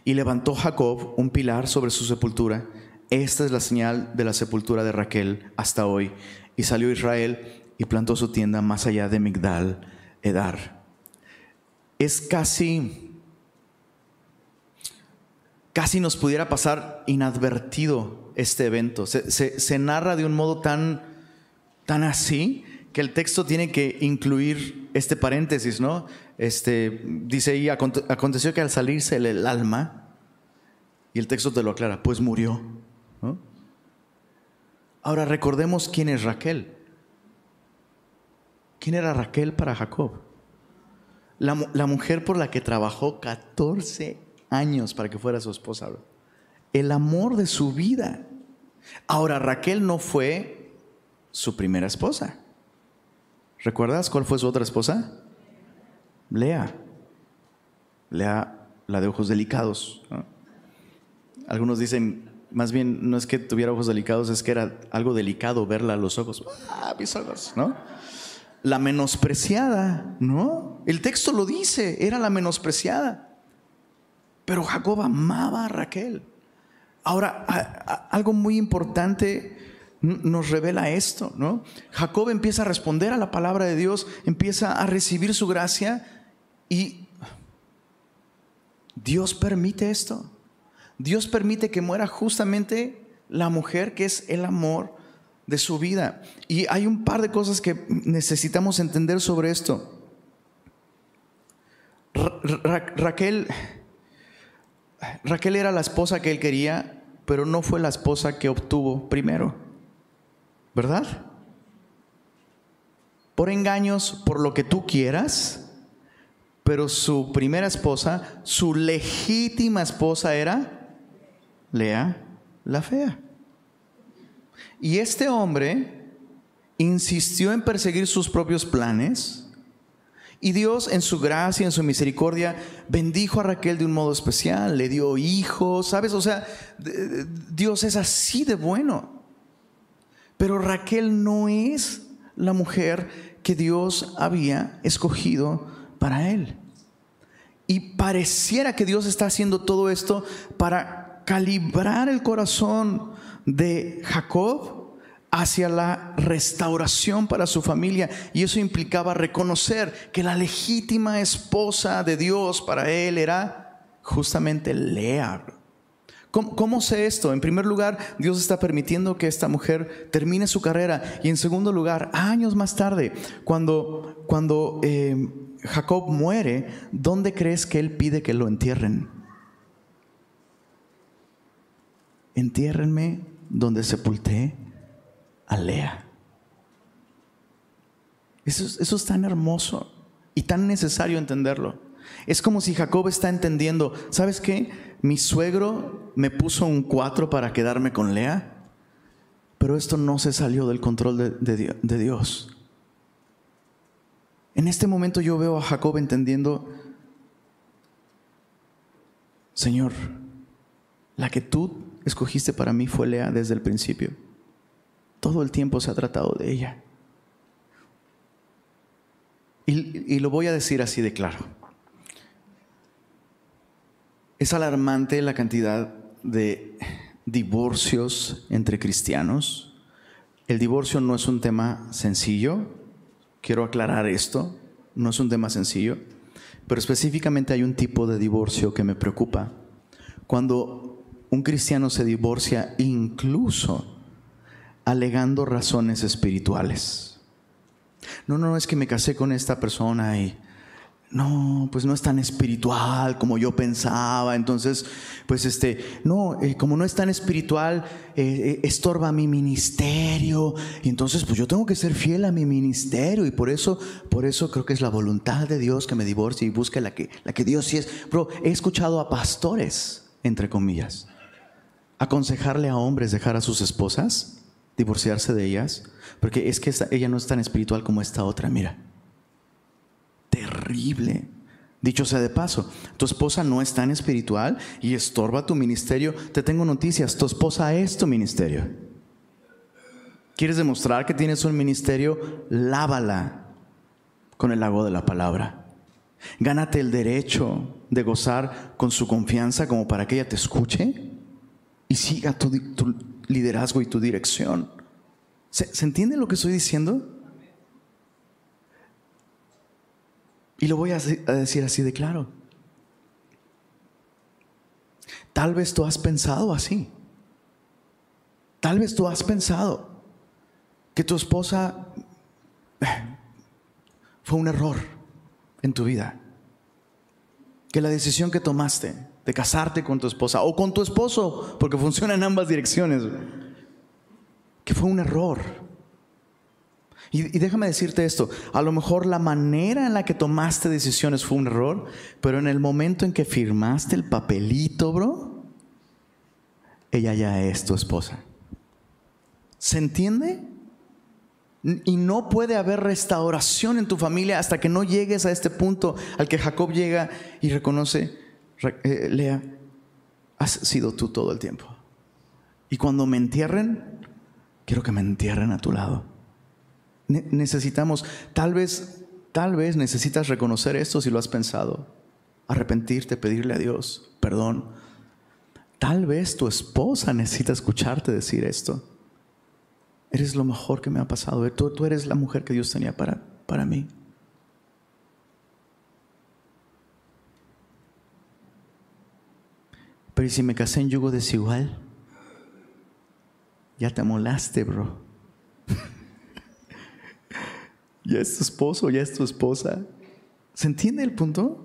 S1: Y levantó Jacob un pilar sobre su sepultura. Esta es la señal de la sepultura de Raquel hasta hoy. Y salió Israel y plantó su tienda más allá de Migdal, Edar. Es casi, casi nos pudiera pasar inadvertido este evento. Se, narra de un modo tan, tan así que el texto tiene que incluir este paréntesis, ¿no? Este, dice ahí, aconteció que al salirse el alma, y el texto te lo aclara, pues murió. Ahora recordemos quién es Raquel. ¿Quién era Raquel para Jacob? La, la, mujer por la que trabajó 14 años para que fuera su esposa. El amor de su vida. Ahora, Raquel no fue su primera esposa. ¿Recuerdas cuál fue su otra esposa? Lea. Lea la de ojos delicados. Algunos dicen, más bien, no es que tuviera ojos delicados, es que era algo delicado verla a los ojos. Ah, mis ojos, ¿no? La menospreciada, ¿no? El texto lo dice, era la menospreciada. Pero Jacob amaba a Raquel. Ahora, algo muy importante nos revela esto, ¿no? Jacob empieza a responder a la palabra de Dios, empieza a recibir su gracia y Dios permite esto. Dios permite que muera justamente la mujer que es el amor de su vida. Y hay un par de cosas que necesitamos entender sobre esto. Raquel, Raquel era la esposa que él quería, pero no fue la esposa que obtuvo primero. ¿Verdad? Por engaños, por lo que tú quieras, pero su primera esposa, su legítima esposa era Lea la fea. Y este hombre insistió en perseguir sus propios planes. Y Dios en su gracia, en su misericordia, bendijo a Raquel de un modo especial, le dio hijos, ¿sabes? O sea, Dios es así de bueno. Pero Raquel no es la mujer que Dios había escogido para él. Y pareciera que Dios está haciendo todo esto para calibrar el corazón de Jacob hacia la restauración para su familia. Y eso implicaba reconocer que la legítima esposa de Dios para él era justamente Lea. ¿Cómo, sé esto? En primer lugar, Dios está permitiendo que esta mujer termine su carrera. Y en segundo lugar, años más tarde, cuando, cuando eh, Jacob muere, ¿dónde crees que él pide que lo entierren? Entiérrenme donde sepulté a Lea. Eso, eso es tan hermoso y tan necesario entenderlo. Es como si Jacob está entendiendo, ¿sabes qué? Mi suegro me puso un 4 para quedarme con Lea, pero esto no se salió del control de, Dios. En este momento yo veo a Jacob entendiendo, Señor, La que tú escogiste para mí fue Lea desde el principio. Todo el tiempo se ha tratado de ella. Y lo voy a decir así de claro. Es alarmante la cantidad de divorcios entre cristianos. El divorcio no es un tema sencillo. Quiero aclarar esto. No es un tema sencillo. Pero específicamente hay un tipo de divorcio que me preocupa. Cuando un cristiano se divorcia incluso alegando razones espirituales. No, no, es que me casé con esta persona y no, pues no es tan espiritual como yo pensaba. Entonces, pues este, no, eh, como no es tan espiritual, eh, eh, estorba mi ministerio. Y entonces, pues yo tengo que ser fiel a mi ministerio. Y por eso, por eso creo que es la voluntad de Dios que me divorcie y busque la que, la que Dios sí es. Pero he escuchado a pastores, entre comillas, aconsejarle a hombres dejar a sus esposas, divorciarse de ellas, porque es que ella no es tan espiritual como esta otra, mira terrible. Dicho sea de paso, tu esposa no es tan espiritual y estorba tu ministerio. Te tengo noticias, tu esposa es tu ministerio. ¿Quieres demostrar que tienes un ministerio? Lávala con el agua de la palabra. Gánate el derecho de gozar con su confianza como para que ella te escuche y siga tu, liderazgo y tu dirección. ¿Se entiende lo que estoy diciendo? Y lo voy a decir así de claro. Tal vez tú has pensado así. Tal vez tú has pensado que tu esposa eh, fue un error en tu vida. Que la decisión que tomaste de casarte con tu esposa o con tu esposo, porque funciona en ambas direcciones, que fue un error y, déjame decirte esto, a lo mejor la manera en la que tomaste decisiones fue un error, pero en el momento en que firmaste el papelito, bro, ella ya es tu esposa. ¿Se entiende? Y no puede haber restauración en tu familia hasta que no llegues a este punto al que Jacob llega y reconoce, eh, Lea, has sido tú todo el tiempo. Y cuando me entierren, quiero que me entierren a tu lado necesitamos, tal vez, tal vez necesitas reconocer esto si lo has pensado, arrepentirte, pedirle a Dios perdón. Tal vez tu esposa necesita escucharte decir esto. Eres lo mejor que me ha pasado. Tú, tú eres la mujer que Dios tenía para, para mí. Pero ¿y si me casé en yugo desigual? Ya te amolaste, bro. [LAUGHS] ya es tu esposo, ya es tu esposa. ¿Se entiende el punto?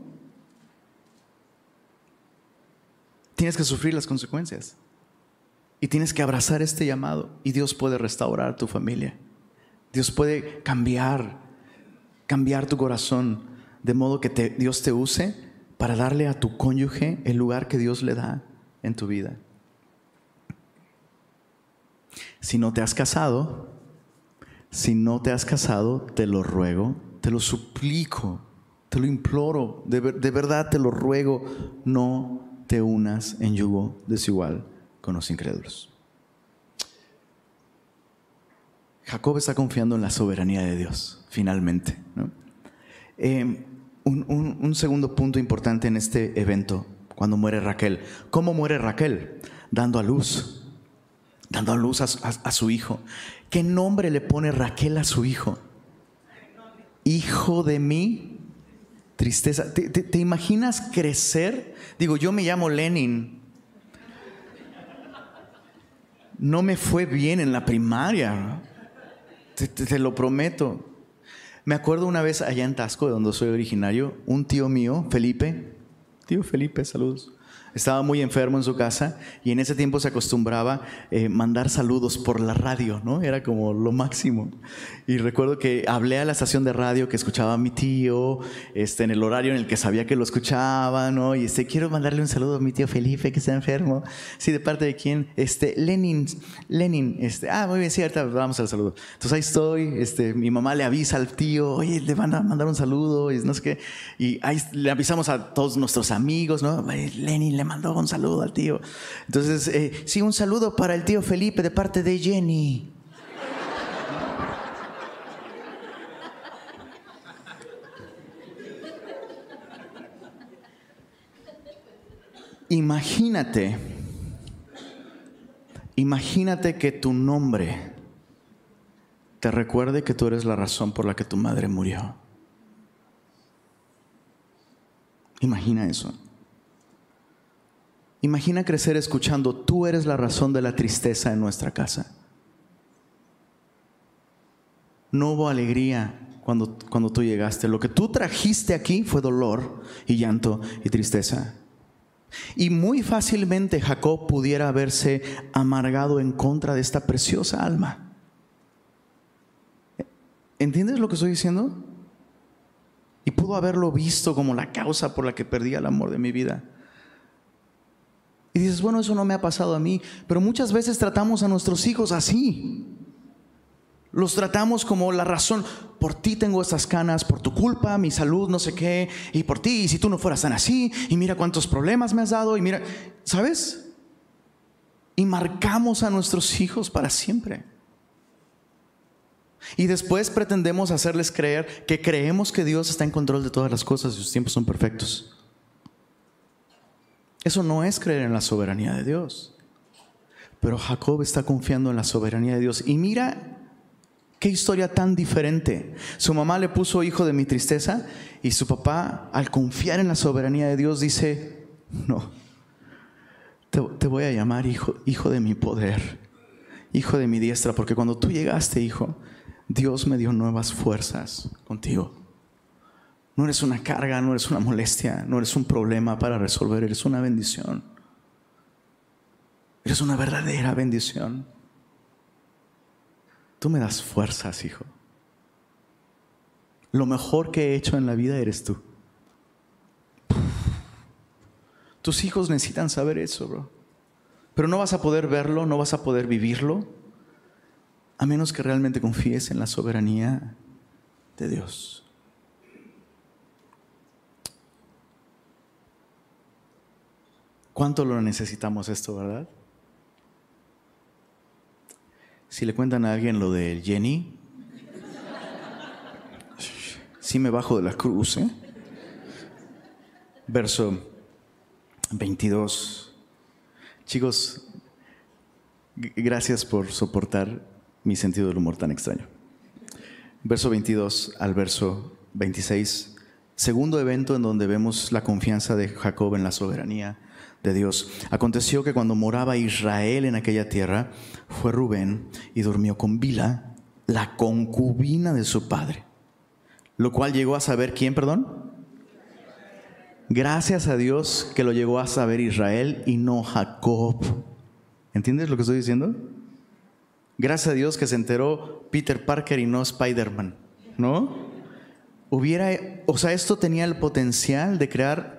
S1: Tienes que sufrir las consecuencias. Y tienes que abrazar este llamado. Y Dios puede restaurar tu familia. Dios puede cambiar, cambiar tu corazón. De modo que Dios te use para darle a tu cónyuge el lugar que Dios le da en tu vida. Si no te has casado, si no te has casado, te lo ruego, te lo suplico, te lo imploro, de, verdad te lo ruego, no te unas en yugo desigual con los incrédulos. Jacob está confiando en la soberanía de Dios, finalmente. Eh, un, segundo punto importante en este evento, cuando muere Raquel. ¿Cómo muere Raquel? Dando a luz, dando a luz a su hijo. ¿Qué nombre le pone Raquel a su hijo? Hijo de mi tristeza. ¿Te, imaginas crecer? Digo, yo me llamo Lenin. No me fue bien en la primaria. Te, lo prometo. Me acuerdo una vez allá en Tasco, de donde soy originario, un tío mío, Felipe, tío Felipe, saludos estaba muy enfermo en su casa y en ese tiempo se acostumbraba eh, mandar saludos por la radio, ¿no? Era como lo máximo. Y recuerdo que hablé a la estación de radio que escuchaba a mi tío, este, en el horario en el que sabía que lo escuchaba, ¿no? Y este, quiero mandarle un saludo a mi tío Felipe que está enfermo. Sí, ¿de parte de quién? Este, Lenin, Lenin, este, ah, muy bien, cierto, vamos al saludo. Entonces ahí estoy, este, mi mamá le avisa al tío, oye, le van a mandar un saludo, y no sé qué. Y ahí le avisamos a todos nuestros amigos, ¿no? Lenin, le mandó un saludo al tío. Entonces, eh, sí, un saludo para el tío Felipe de parte de Jenny. Imagínate, imagínate que tu nombre te recuerde que tú eres la razón por la que tu madre murió. Imagina eso. Imagina crecer escuchando, tú eres la razón de la tristeza en nuestra casa. No hubo alegría cuando, cuando tú llegaste. Lo que tú trajiste aquí fue dolor y llanto y tristeza. Y muy fácilmente Jacob pudiera haberse amargado en contra de esta preciosa alma. ¿Entiendes lo que estoy diciendo? Y pudo haberlo visto como la causa por la que perdí el amor de mi vida. Y dices, bueno, eso no me ha pasado a mí, pero muchas veces tratamos a nuestros hijos así. Los tratamos como la razón, por ti tengo estas canas, por tu culpa, mi salud, no sé qué, y por ti, y si tú no fueras tan así, y mira cuántos problemas me has dado, y mira, ¿sabes? Y marcamos a nuestros hijos para siempre. Y después pretendemos hacerles creer que creemos que Dios está en control de todas las cosas y sus tiempos son perfectos. Eso no es creer en la soberanía de Dios. Pero Jacob está confiando en la soberanía de Dios. Y mira qué historia tan diferente. Su mamá le puso hijo de mi tristeza y su papá, al confiar en la soberanía de Dios, dice, no, te, voy a llamar hijo, hijo de mi poder, hijo de mi diestra, porque cuando tú llegaste, hijo, Dios me dio nuevas fuerzas contigo. No eres una carga, no eres una molestia, no eres un problema para resolver, eres una bendición. Eres una verdadera bendición. Tú me das fuerzas, hijo. Lo mejor que he hecho en la vida eres tú. Tus hijos necesitan saber eso, bro. Pero no vas a poder verlo, no vas a poder vivirlo a menos que realmente confíes en la soberanía de Dios. ¿Cuánto lo necesitamos esto, verdad? Si le cuentan a alguien lo de Jenny, sí me bajo de la cruz, ¿eh? Verso 22. Chicos, gracias por soportar mi sentido del humor tan extraño. Verso 22 al verso 26, segundo evento en donde vemos la confianza de Jacob en la soberanía de Dios. Aconteció que cuando moraba Israel en aquella tierra, fue Rubén y durmió con Bila, la concubina de su padre, lo cual llegó a saber quién, perdón. Gracias a Dios que lo llegó a saber Israel y no Jacob. ¿Entiendes lo que estoy diciendo? Gracias a Dios que se enteró Peter Parker y no Spider-Man, ¿no? Hubiera, o sea, esto tenía el potencial de crear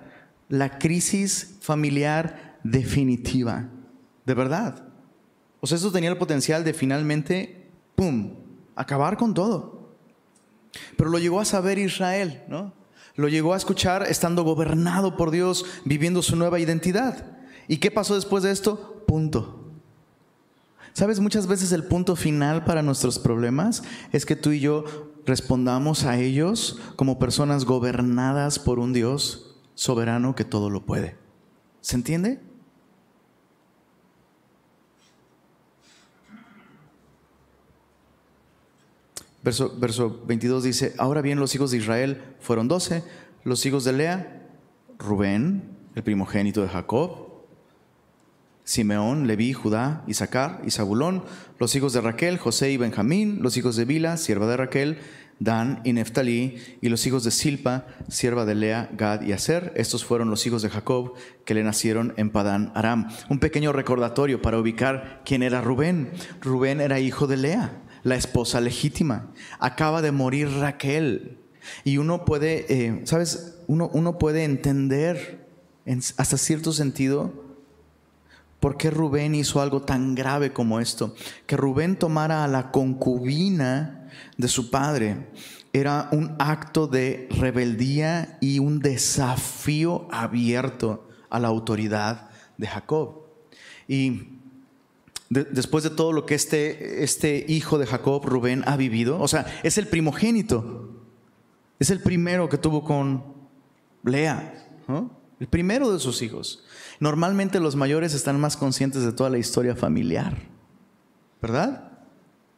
S1: la crisis familiar definitiva, de verdad. O sea, esto tenía el potencial de finalmente, ¡pum!, acabar con todo. Pero lo llegó a saber Israel, ¿no? Lo llegó a escuchar estando gobernado por Dios, viviendo su nueva identidad. ¿Y qué pasó después de esto? Punto. Sabes, muchas veces el punto final para nuestros problemas es que tú y yo respondamos a ellos como personas gobernadas por un Dios soberano que todo lo puede. ¿Se entiende? Verso, verso 22 dice, ahora bien los hijos de Israel fueron doce, los hijos de Lea, Rubén, el primogénito de Jacob, Simeón, Leví, Judá, Isaacar y Zabulón, los hijos de Raquel, José y Benjamín, los hijos de Bila, sierva de Raquel, Dan y Neftalí, y los hijos de Silpa, sierva de Lea, Gad y Aser. Estos fueron los hijos de Jacob que le nacieron en Padán Aram. Un pequeño recordatorio para ubicar quién era Rubén. Rubén era hijo de Lea, la esposa legítima. Acaba de morir Raquel. Y uno puede, eh, ¿sabes? Uno, uno puede entender en, hasta cierto sentido ¿Por qué Rubén hizo algo tan grave como esto? Que Rubén tomara a la concubina de su padre era un acto de rebeldía y un desafío abierto a la autoridad de Jacob. Y después de todo lo que este, este hijo de Jacob, Rubén, ha vivido, o sea, es el primogénito, es el primero que tuvo con Lea, el primero de sus hijos. Normalmente los mayores están más conscientes de toda la historia familiar, ¿verdad?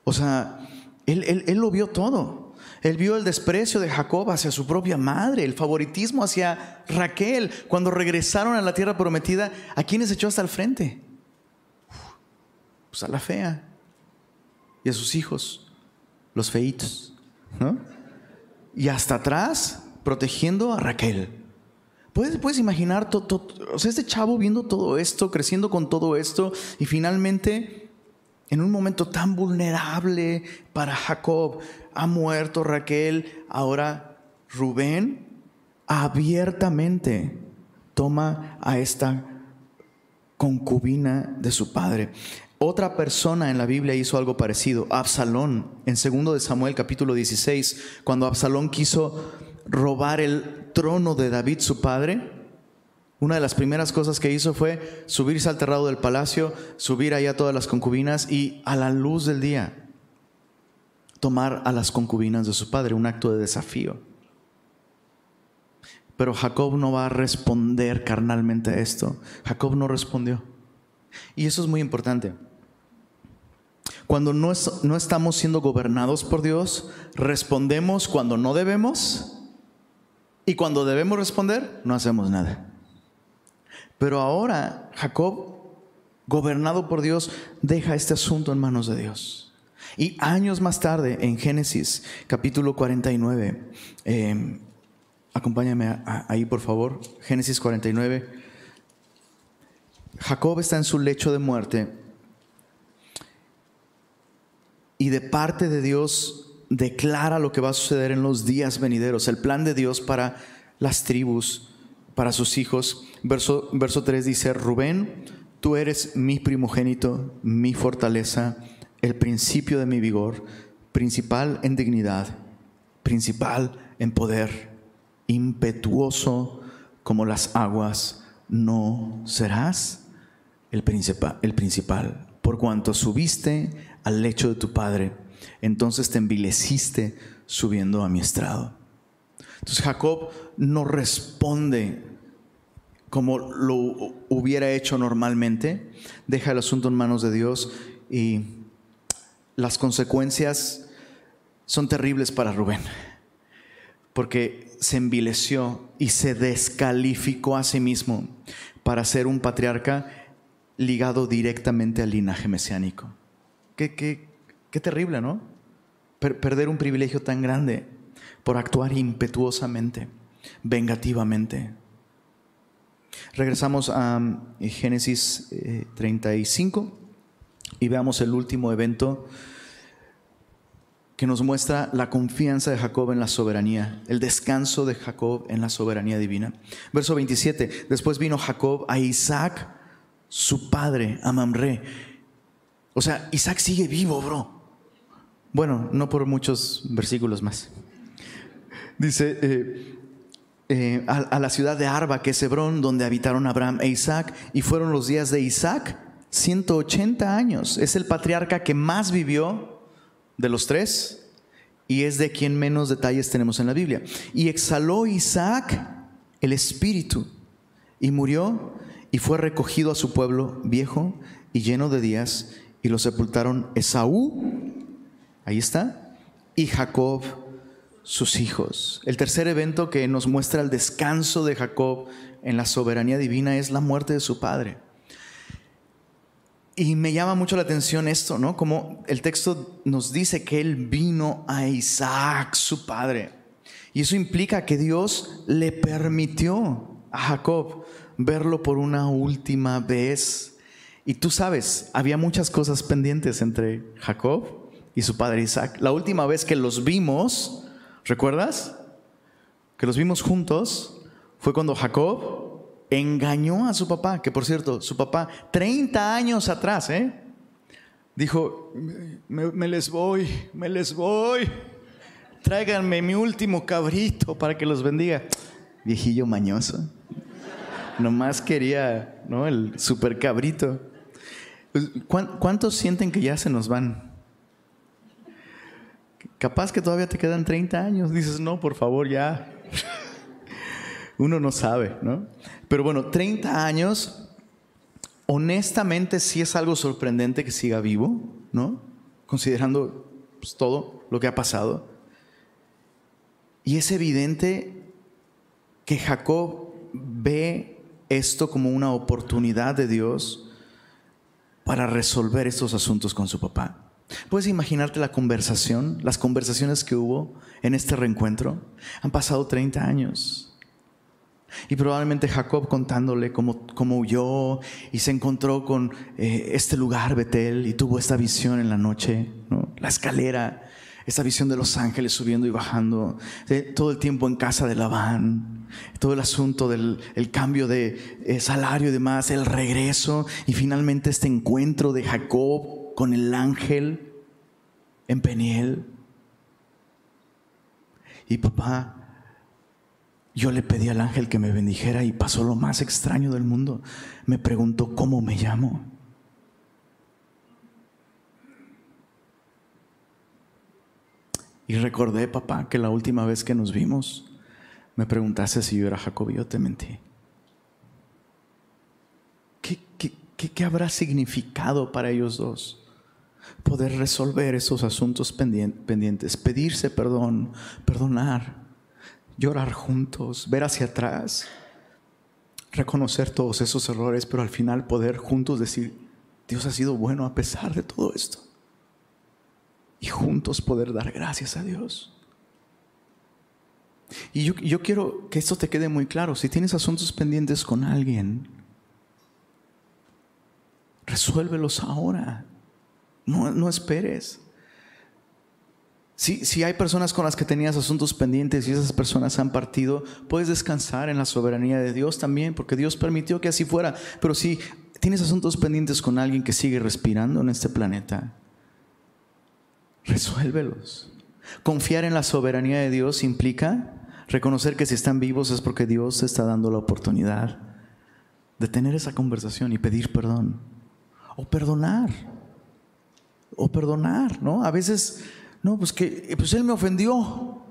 S1: O sea, él, él lo vio todo. Él vio el desprecio de Jacob hacia su propia madre, el favoritismo hacia Raquel. Cuando regresaron a la tierra prometida, ¿a quiénes echó hasta el frente? Pues a la fea y a sus hijos, los feitos. Y hasta atrás, protegiendo a Raquel. ¿Puedes, puedes imaginar, o sea, este chavo viendo todo esto, creciendo con todo esto, y finalmente, en un momento tan vulnerable para Jacob, ha muerto Raquel, ahora Rubén abiertamente toma a esta concubina de su padre. Otra persona en la Biblia hizo algo parecido, Absalón, en 2 de Samuel capítulo 16, cuando Absalón quiso robar el trono de David su padre, una de las primeras cosas que hizo fue subirse al terrado del palacio, subir allá todas las concubinas y a la luz del día tomar a las concubinas de su padre, un acto de desafío. Pero Jacob no va a responder carnalmente a esto. Jacob no respondió. Y eso es muy importante. Cuando no, no estamos siendo gobernados por Dios, respondemos cuando no debemos y cuando debemos responder, no hacemos nada. Pero ahora Jacob, gobernado por Dios, deja este asunto en manos de Dios. Y años más tarde, en Génesis capítulo 49, em, acompáñame ahí por favor, Génesis 49, Jacob está en su lecho de muerte y de parte de Dios declara lo que va a suceder en los días venideros, el plan de Dios para las tribus, para sus hijos. Verso, verso 3 dice, Rubén, tú eres mi primogénito, mi fortaleza el principio de mi vigor, principal en dignidad, principal en poder, impetuoso como las aguas, no serás el principal, el principal. Por cuanto subiste al lecho de tu padre, entonces te envileciste subiendo a mi estrado. Entonces Jacob no responde como lo hubiera hecho normalmente, deja el asunto en manos de Dios y las consecuencias son terribles para Rubén, porque se envileció y se descalificó a sí mismo para ser un patriarca ligado directamente al linaje mesiánico. Qué, qué, terrible, ¿no? perder un privilegio tan grande por actuar impetuosamente, vengativamente. Regresamos a eh, Génesis 35 eh, y veamos el último evento que nos muestra la confianza de Jacob en la soberanía, el descanso de Jacob en la soberanía divina. Verso 27, después vino Jacob a Isaac, su padre, a Mamre. O sea, Isaac sigue vivo, bro. Bueno, no por muchos versículos más. Dice, eh, eh, a, a, la ciudad de Arba, que es Hebrón, donde habitaron Abraham e Isaac, y fueron los días de Isaac 180 años. Es el patriarca que más vivió de los tres y es de quien menos detalles tenemos en la Biblia. Y exhaló Isaac el espíritu y murió y fue recogido a su pueblo viejo y lleno de días y lo sepultaron Esaú, ahí está, y Jacob, sus hijos. El tercer evento que nos muestra el descanso de Jacob en la soberanía divina es la muerte de su padre. Y me llama mucho la atención esto, ¿no? Como el texto nos dice que él vino a Isaac, su padre. Y eso implica que Dios le permitió a Jacob verlo por una última vez. Y tú sabes, había muchas cosas pendientes entre Jacob y su padre Isaac. La última vez que los vimos, ¿recuerdas? Que los vimos juntos fue cuando Jacob engañó a su papá, que por cierto, su papá 30 años atrás, ¿eh? dijo, me, les voy, me les voy, tráiganme mi último cabrito para que los bendiga. Viejillo mañoso. Nomás quería, ¿no? El super cabrito. Pues, ¿Cuántos sienten que ya se nos van? Capaz que todavía te quedan 30 años. Dices, no, por favor, ya. [LAUGHS] Uno no sabe, ¿no? Pero bueno, 30 años, honestamente sí es algo sorprendente que siga vivo, ¿no? Considerando pues, todo lo que ha pasado. Y es evidente que Jacob ve esto como una oportunidad de Dios para resolver estos asuntos con su papá. ¿Puedes imaginarte la conversación, las conversaciones que hubo en este reencuentro? Han pasado 30 años. Y probablemente Jacob contándole cómo, cómo huyó y se encontró con eh, este lugar, Betel, y tuvo esta visión en la noche, la escalera, esta visión de los ángeles subiendo y bajando, todo el tiempo en casa de Labán, todo el asunto del cambio de eh, salario y demás, el regreso y finalmente este encuentro de Jacob con el ángel en Peniel. Y papá, yo le pedí al ángel que me bendijera y pasó lo más extraño del mundo. Me preguntó cómo me llamo. Y recordé, papá, que la última vez que nos vimos, me preguntaste si yo era Jacob y yo te mentí. ¿Qué, qué habrá significado para ellos dos? Poder resolver esos asuntos pendientes, pedirse perdón, perdonar llorar juntos, ver hacia atrás, reconocer todos esos errores, pero al final poder juntos decir, Dios ha sido bueno a pesar de todo esto. Y juntos poder dar gracias a Dios. Y yo, quiero que esto te quede muy claro. Si tienes asuntos pendientes con alguien, resuélvelos ahora. No, esperes. Si, hay personas con las que tenías asuntos pendientes y esas personas han partido, puedes descansar en la soberanía de Dios también, porque Dios permitió que así fuera. Pero si tienes asuntos pendientes con alguien que sigue respirando en este planeta, resuélvelos. Confiar en la soberanía de Dios implica reconocer que si están vivos es porque Dios está dando la oportunidad de tener esa conversación y pedir perdón. O perdonar. O perdonar, ¿no? A veces no, pues que pues él me ofendió.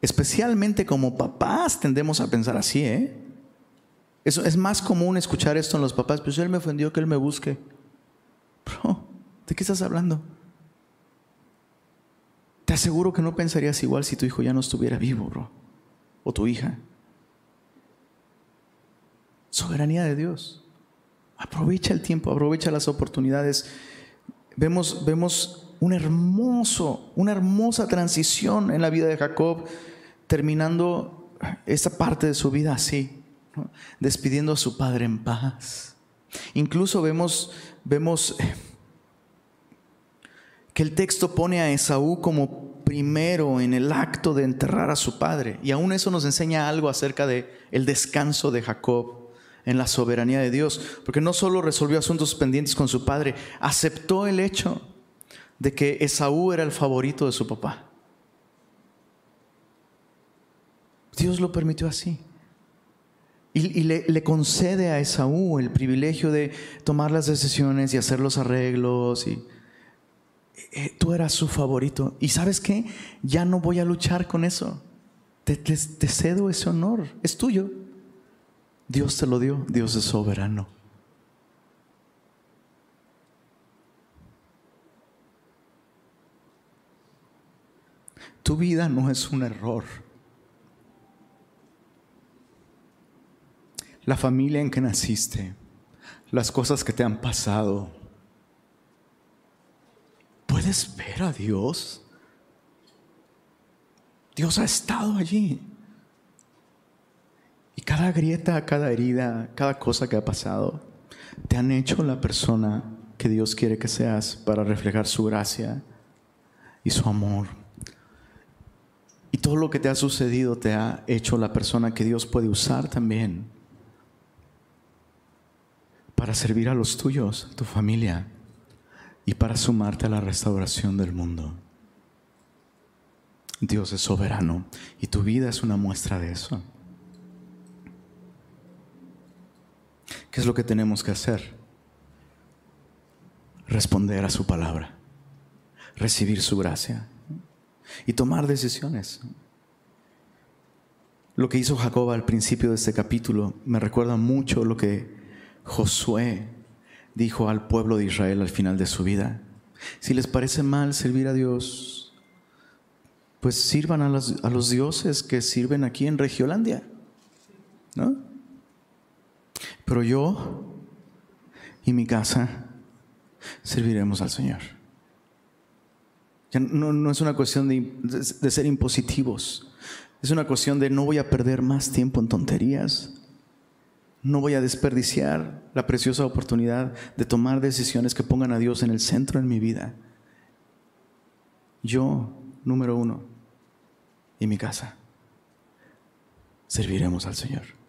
S1: Especialmente como papás tendemos a pensar así, ¿eh? Eso, es más común escuchar esto en los papás, pues él me ofendió, que él me busque. Bro, ¿de qué estás hablando? Te aseguro que no pensarías igual si tu hijo ya no estuviera vivo, bro. O tu hija. Soberanía de Dios. Aprovecha el tiempo, aprovecha las oportunidades vemos, vemos un hermoso, una hermosa transición en la vida de Jacob, terminando esta parte de su vida así, despidiendo a su padre en paz. Incluso vemos, vemos eh, que el texto pone a Esaú como primero en el acto de enterrar a su padre. Y aún eso nos enseña algo acerca de el descanso de Jacob en la soberanía de Dios, porque no solo resolvió asuntos pendientes con su padre, aceptó el hecho de que Esaú era el favorito de su papá. Dios lo permitió así. Y, le, concede a Esaú el privilegio de tomar las decisiones y hacer los arreglos. Y, eh, tú eras su favorito. Y sabes qué? Ya no voy a luchar con eso. te cedo ese honor. Es tuyo. Dios te lo dio, Dios es soberano. Tu vida no es un error. La familia en que naciste, las cosas que te han pasado. ¿Puedes ver a Dios? Dios ha estado allí. Y cada grieta, cada herida, cada cosa que ha pasado, te han hecho la persona que Dios quiere que seas para reflejar su gracia y su amor. Y todo lo que te ha sucedido te ha hecho la persona que Dios puede usar también para servir a los tuyos, tu familia, y para sumarte a la restauración del mundo. Dios es soberano y tu vida es una muestra de eso. ¿Qué es lo que tenemos que hacer? Responder a su palabra, recibir su gracia y tomar decisiones. Lo que hizo Jacob al principio de este capítulo me recuerda mucho lo que Josué dijo al pueblo de Israel al final de su vida. Si les parece mal servir a Dios, pues sirvan a los, a los dioses que sirven aquí en Regiolandia. ¿No? Pero yo y mi casa serviremos al Señor. no, es una cuestión de, de ser impositivos. Es una cuestión de no voy a perder más tiempo en tonterías. No voy a desperdiciar la preciosa oportunidad de tomar decisiones que pongan a Dios en el centro en mi vida. Yo, número uno, y mi casa, serviremos al Señor.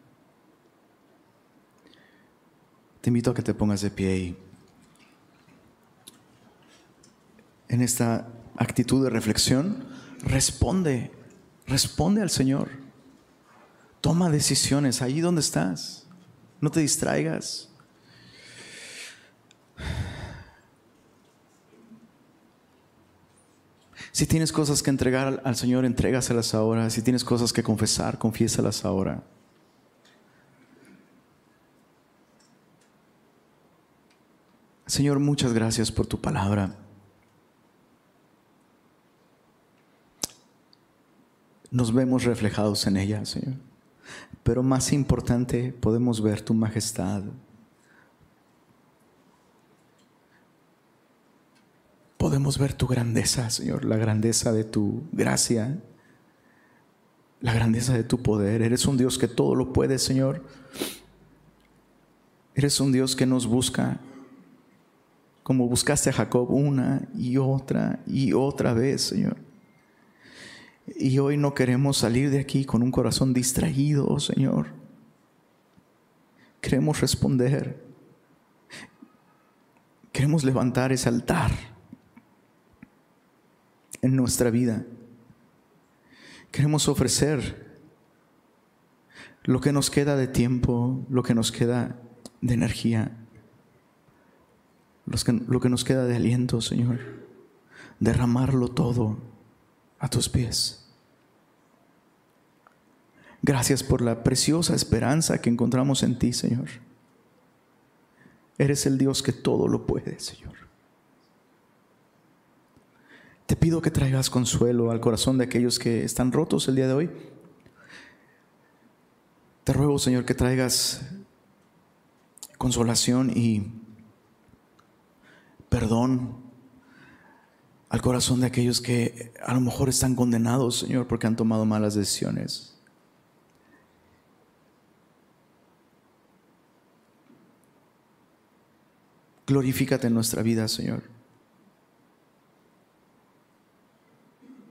S1: Te invito a que te pongas de pie y en esta actitud de reflexión, responde, responde al Señor. Toma decisiones ahí donde estás. No te distraigas. Si tienes cosas que entregar al Señor, entrégaselas ahora. Si tienes cosas que confesar, confiésalas ahora. Señor, muchas gracias por tu palabra. Nos vemos reflejados en ella, Señor. Pero más importante, podemos ver tu majestad. Podemos ver tu grandeza, Señor, la grandeza de tu gracia, la grandeza de tu poder. Eres un Dios que todo lo puede, Señor. Eres un Dios que nos busca como buscaste a Jacob una y otra y otra vez, Señor. Y hoy no queremos salir de aquí con un corazón distraído, Señor. Queremos responder. Queremos levantar ese altar en nuestra vida. Queremos ofrecer lo que nos queda de tiempo, lo que nos queda de energía lo que nos queda de aliento, Señor, derramarlo todo a tus pies. Gracias por la preciosa esperanza que encontramos en ti, Señor. Eres el Dios que todo lo puede, Señor. Te pido que traigas consuelo al corazón de aquellos que están rotos el día de hoy. Te ruego, Señor, que traigas consolación y perdón al corazón de aquellos que a lo mejor están condenados, Señor, porque han tomado malas decisiones. Glorifícate en nuestra vida, Señor.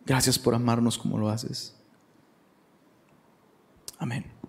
S1: Gracias por amarnos como lo haces. Amén.